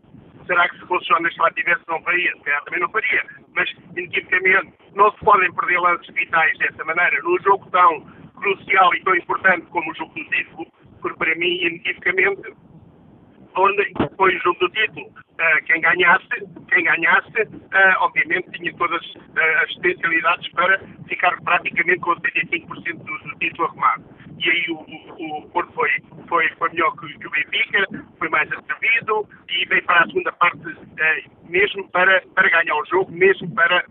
P: será que se fosse Jonas lá tivesse não faria? Se calhar também não faria. Mas, inequivocamente, não se podem perder lances vitais dessa maneira, num jogo tão crucial e tão importante como o jogo do título, porque para mim, inequivocamente, onde o jogo do título, uh, quem ganhasse, quem ganhasse, uh, obviamente tinha todas uh, as potencialidades para ficar praticamente com 85% do, do título arrumado. E aí o, o, o Porto foi, foi, foi melhor que, que, o Benfica, foi mais atrevido e veio para a segunda parte mesmo para, para ganhar o jogo, mesmo para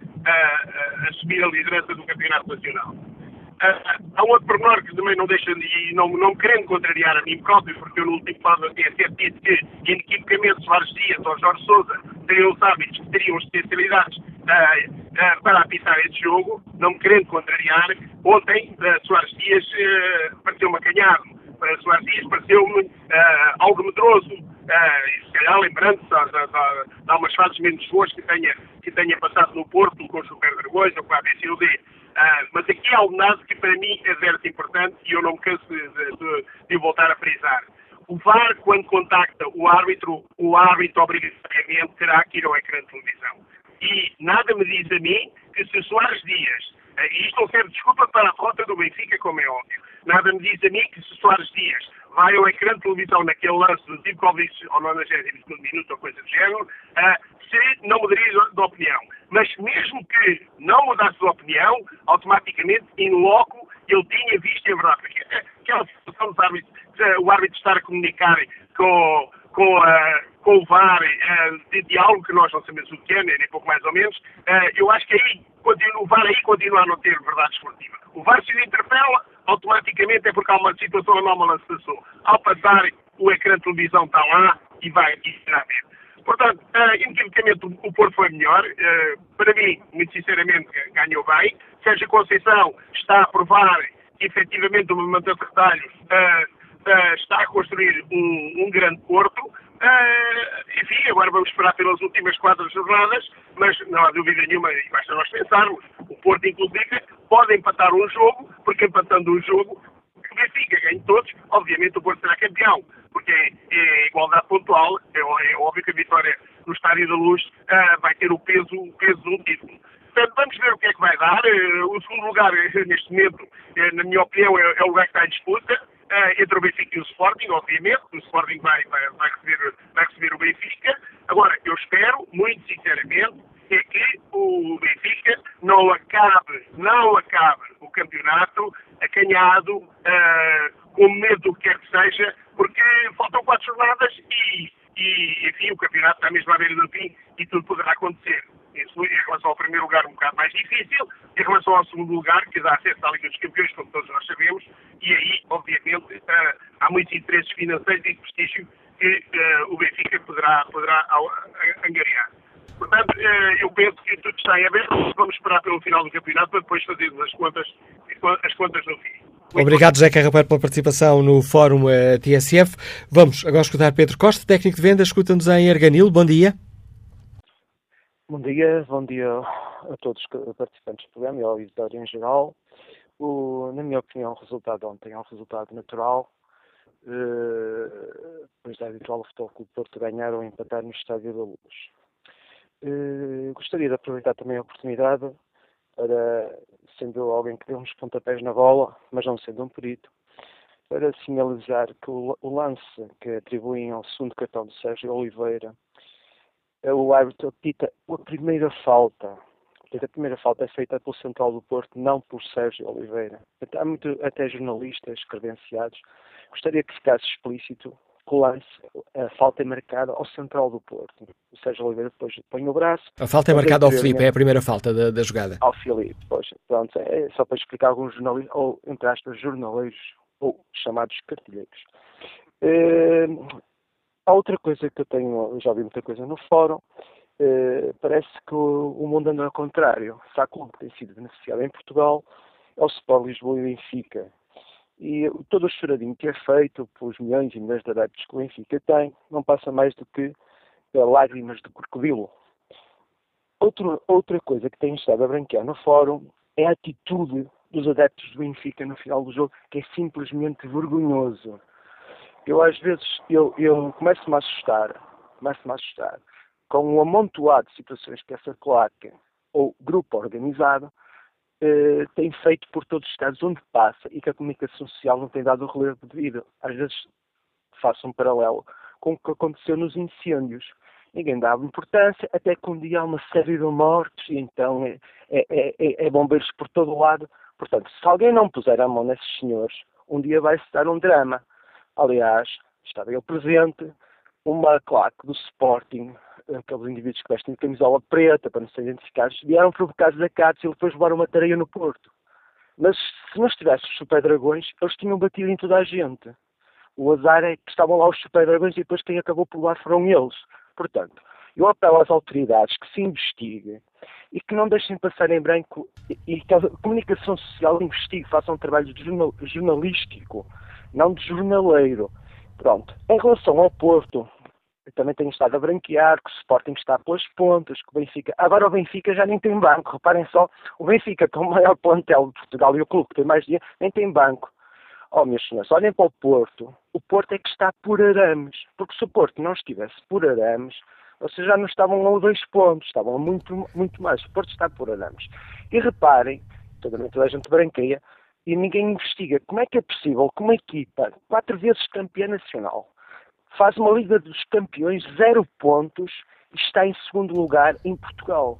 P: assumir a liderança do Campeonato Nacional. Uh, há um outro pormenor que também não deixa, e não, não querendo contrariar a mim próprio, porque eu no último falo até ter dito que, inequivocamente, Soares Dias ou Jorge Souza teriam os hábitos teriam as potencialidades uh, uh, para apitar este jogo, não me querendo contrariar, ontem uh, Soares Dias pareceu-me acanhado. Soares Dias pareceu-me algo medroso, uh, se calhar lembrando-se de, de, umas fases menos boas que tenha, que tenha passado no Porto, com o Super Dragões ou com a ABCUD. Uh, mas aqui há um dado que para mim é zero importante e eu não me canso de, de, de voltar a frisar. O VAR, quando contacta o árbitro, o árbitro obrigatoriamente terá que ir ao ecrã de televisão. E nada me diz a mim que se Soares Dias, e isto não serve desculpa para a rota do Benfica, como é óbvio, nada me diz a mim que se Soares Dias vai ao ecrã de televisão naquele lance do Zivkovic ao 92 minuto ou coisa do género, uh, se não mudaria de opinião. Mas mesmo que não mudasse de opinião, automaticamente, em loco, ele tinha visto, é verdade, porque aquela situação dos árbitros, o árbitro estar a comunicar com, com, uh, com o VAR uh, de, algo que nós não sabemos o que é, nem pouco mais ou menos, uh, eu acho que aí, o VAR aí continua a não ter verdade esportiva. O VAR se interpela, automaticamente é porque há uma situação anómala se passou. Ao passar, o ecrã de televisão está lá e vai ver. Portanto, uh, inequivocamente o Porto foi melhor. Uh, para mim, muito sinceramente, ganhou bem. Sérgio Conceição está a provar que efetivamente o movimento de retalhos uh, está a construir um, um grande Porto. Enfim, agora vamos esperar pelas últimas quatro jornadas, mas não há dúvida nenhuma, e basta nós pensarmos, o Porto, inclusive, pode empatar um jogo, porque empatando um jogo, o Benfica ganha todos, obviamente o Porto será campeão, porque é, igualdade pontual, é, é, óbvio que a vitória no Estádio da Luz uh, vai ter o peso, o peso de título. Portanto, vamos ver o que é que vai dar. Uh, o segundo lugar, neste momento, uh, na minha opinião, é, é, o lugar que está em disputa. entre o Benfica e o Sporting, obviamente. O Sporting vai, vai, vai, receber, vai receber o Benfica. Agora, eu espero, muito sinceramente, é que o Benfica não acabe, não acabe o campeonato acanhado, com medo do que quer que seja, porque faltam quatro jornadas e, e, enfim, o campeonato está mesmo à beira do fim e tudo poderá acontecer. Isso em relação ao primeiro lugar um bocado mais difícil, em relação ao segundo lugar, que dá acesso à Liga dos Campeões, como todos nós sabemos, e aí, obviamente, uh, há muitos interesses financeiros e de prestígio que uh, o Benfica poderá, poderá angariar. Portanto, eu penso que tudo está em aberto. Vamos esperar pelo final do campeonato para depois fazermos as contas, as contas no fim.
B: Obrigado, José Carrapero, pela participação no Fórum uh, TSF. Vamos agora escutar Pedro Costa, técnico de vendas, escuta-nos em Erganil. Bom dia.
Q: Bom dia, bom dia a todos os participantes do programa e ao auditório em geral. O, na minha opinião, o resultado ontem é um resultado natural. Uh, depois da habitual o Futebol Clube Porto ganhar ou empatar no Estádio da Luz. Uh, gostaria de aproveitar também a oportunidade para, sendo alguém que deu uns pontapés na bola, mas não sendo um perito, para sinalizar que o, o lance que atribuem ao segundo cartão de Sérgio Oliveira, é o árbitro pita a primeira falta. A primeira falta é feita pelo Central do Porto, não por Sérgio Oliveira. Há muito, até jornalistas credenciados. Gostaria que ficasse explícito que o lance, a falta é marcada ao central do Porto. O Sérgio Oliveira depois põe o braço.
B: A falta é marcada ao Filipe, é a primeira falta da, da jogada.
Q: Ao Filipe, pois. Pronto, é só para explicar alguns jornalistas, ou entre aspas, jornaleiros, ou chamados cartilheiros. É, há outra coisa que eu tenho, já vi muita coisa no fórum, é, parece que o, o mundo anda ao contrário. Se há clube que tem sido beneficiado em Portugal, é o Sport Lisboa e Benfica e todo o choradinho que é feito pelos milhões e milhões de adeptos que o Benfica tem não passa mais do que lágrimas de crocodilo. Outro, outra coisa que tem estado a branquear no fórum é a atitude dos adeptos do Benfica no final do jogo, que é simplesmente vergonhoso. Eu às vezes eu, eu começo-me a assustar, começo-me a assustar com um amontoado de situações que essa claque ou grupo organizado eh, tem feito por todos os estados onde passa e que a comunicação social não tem dado o relevo devido. Às vezes faço um paralelo com o que aconteceu nos incêndios. Ninguém dava importância, até que um dia há uma série de mortes e então é, é, é, é bombeiros por todo o lado. Portanto, se alguém não puser a mão nesses senhores, um dia vai-se dar um drama. Aliás, estava eu presente, uma claque do Sporting aqueles indivíduos que vestem camisola preta para não serem identificados, vieram provocar desacatos e depois levaram uma tareia no Porto. Mas se não estivesse os super dragões, eles tinham batido em toda a gente. O azar é que estavam lá os super dragões e depois quem acabou por lá foram eles. Portanto, eu apelo às autoridades que se investiguem e que não deixem passar em branco e que a comunicação social investigue, faça um trabalho jornalístico, não de jornaleiro Pronto. Em relação ao Porto, também tenho estado a branquear que o Sporting está pelas pontas, que o Benfica. Agora o Benfica já nem tem banco. Reparem só, o Benfica, que é o maior plantel de Portugal e o clube que tem mais dinheiro, nem tem banco. Oh, meus senhores, olhem para o Porto. O Porto é que está por arames. Porque se o Porto não estivesse por arames, vocês já não estavam a dois pontos, estavam muito, muito mais. O Porto está por arames. E reparem, toda a gente branqueia, e ninguém investiga como é que é possível que uma equipa, quatro vezes campeã nacional, faz uma Liga dos Campeões, zero pontos, e está em segundo lugar em Portugal.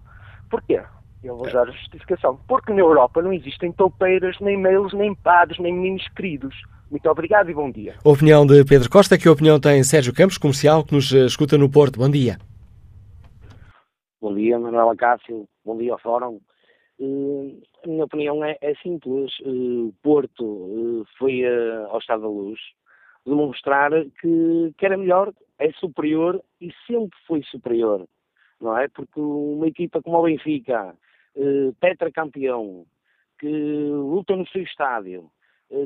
Q: Porquê? Eu vou dar a justificação. Porque na Europa não existem toupeiras, nem mails, nem padres, nem meninos queridos. Muito obrigado e bom dia.
B: Opinião de Pedro Costa, que opinião tem Sérgio Campos, comercial, que nos eh, escuta no Porto. Bom dia.
D: Bom dia, Manuela Cássio. Bom dia ao Fórum. Uh, a minha opinião é, é simples. Uh, Porto uh, foi ao Estado da Luz demonstrar que, que era melhor, é superior e sempre foi superior. Não é? Porque uma equipa como o Benfica, tetracampeão, que luta no seu estádio,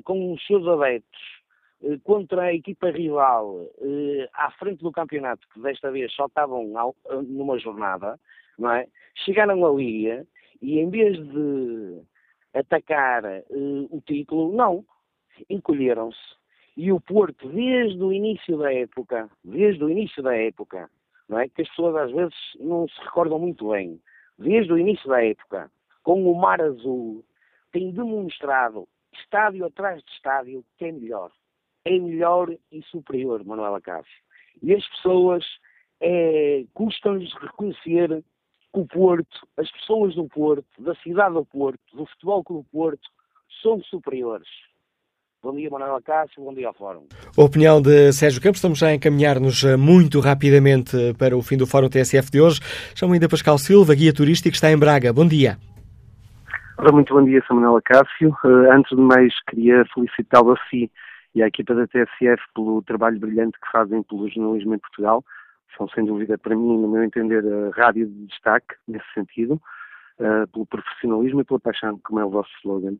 D: com os seus adeptos, contra a equipa rival à frente do campeonato, que desta vez só estavam numa jornada, não é? chegaram ali e em vez de atacar uh, o título, não, encolheram-se. E o Porto, desde o início da época, desde o início da época, não é? que as pessoas às vezes não se recordam muito bem, desde o início da época, com o Mar Azul, tem demonstrado, estádio atrás de estádio, que é melhor. É melhor e superior, Manuela Cássio. E as pessoas é, custam-lhes reconhecer o Porto, as pessoas do Porto, da cidade do Porto, do Futebol Clube Porto, são superiores. Bom dia, Manuel Cássio, bom dia ao Fórum.
B: opinião de Sérgio Campos, estamos já a encaminhar-nos eh, muito rapidamente para o fim do Fórum TSF de hoje. Chamo ainda Pascal Silva, guia turístico, está em Braga. Bom dia.
R: Ora, muito bom dia, Samuel Acácio. Uh, antes de mais, queria felicitá-lo a si e à equipa da TSF pelo trabalho brilhante que fazem pelo jornalismo em Portugal são sem dúvida para mim, no meu entender, a rádio de destaque nesse sentido, uh, pelo profissionalismo e pela paixão, como é o vosso slogan.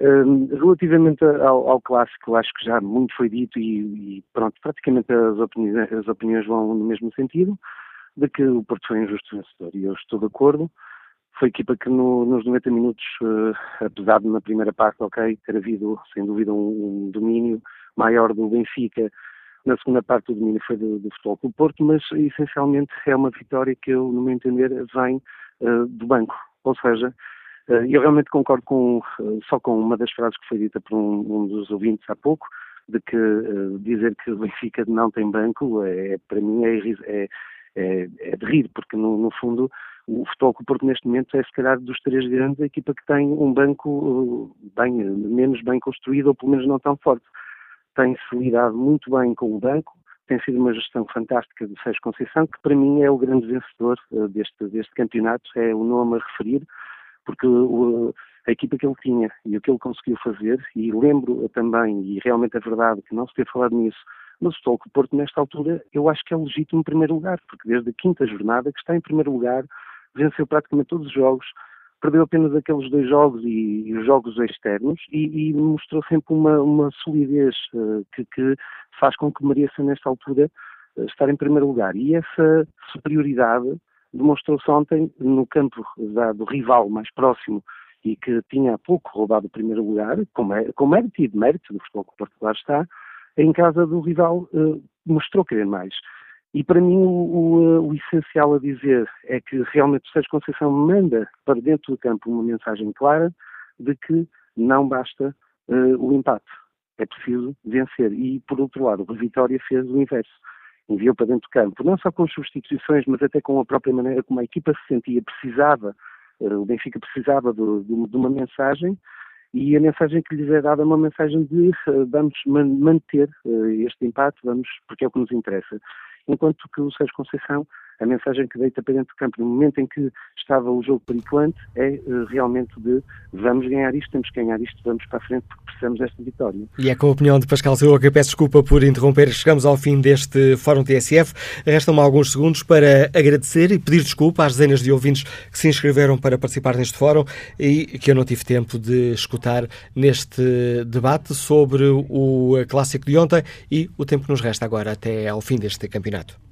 R: Uh, relativamente ao, ao, clássico, acho que já muito foi dito e, e pronto, praticamente as opiniões, as opiniões, vão no mesmo sentido, de que o Porto foi injusto vencedor e eu estou de acordo. Foi a equipa que no, nos 90 minutos, uh, apesar de na primeira parte, ok, ter havido sem dúvida um, um domínio maior do Benfica, na segunda parte, o domínio foi do, do Futebol Clube Porto, mas essencialmente é uma vitória que eu, no meu entender, vem uh, do banco. Ou seja, eu realmente concordo com, uh, só com uma das frases que foi dita por um, um dos ouvintes há pouco, de que dizer que o Benfica não tem banco, é, para mim, é, é, é, é de rir, porque no, no fundo o Futebol Clube Porto neste momento é se calhar dos três grandes a equipa que tem um banco bem, menos bem construído ou pelo menos não tão forte. Tem-se lidado muito bem com o banco, tem sido uma gestão fantástica do Sérgio Conceição, que para mim é o grande vencedor deste, deste campeonato, é o nome a referir, porque uh, a equipa que ele tinha e o que ele conseguiu fazer, e lembro também, e realmente é verdade que não se ter falado nisso, mas o Tolco Porto nesta altura eu acho que é legítimo em primeiro lugar, porque desde a quinta jornada que está em primeiro lugar, venceu praticamente todos os jogos, perdeu apenas aqueles dois jogos e, e os jogos externos e, e mostrou sempre uma, uma solidez uh, que, que, faz com que mereça, nesta altura, uh, estar em primeiro lugar. E essa superioridade demonstrou-se ontem no campo da, do rival mais próximo e que tinha há pouco roubado o primeiro lugar, com, com mérito e de mérito do futebol que Portugal está, em casa do rival uh, mostrou querer mais. E para mim o, o, o, essencial a dizer é que realmente o Sérgio Conceição manda para dentro do campo uma mensagem clara de que não basta uh, o empate, é preciso vencer. E por outro lado, o Vitória fez o inverso. Enviou para dentro do campo, não só com substituições, mas até com a própria maneira como a equipa se sentia, precisava, uh, o Benfica precisava do, de uma mensagem e a mensagem que lhes é dada é uma mensagem de uh, vamos man manter uh, este empate, vamos, porque é o que nos interessa. Enquanto que o Sérgio Conceição, a mensagem que deita para dentro do campo no momento em que estava o jogo periculante é uh, realmente de vamos ganhar isto, temos que ganhar isto, vamos para a frente porque
M: merecemos esta vitória.
B: E é com a opinião de Pascal Silva que eu peço desculpa por interromper. Chegamos ao fim deste Fórum TSF. Restam-me alguns segundos para agradecer e pedir desculpa às dezenas de ouvintes que se inscreveram para participar neste fórum e que eu não tive tempo de escutar neste debate sobre o clássico de ontem e o tempo que nos resta agora até ao fim deste campeonato.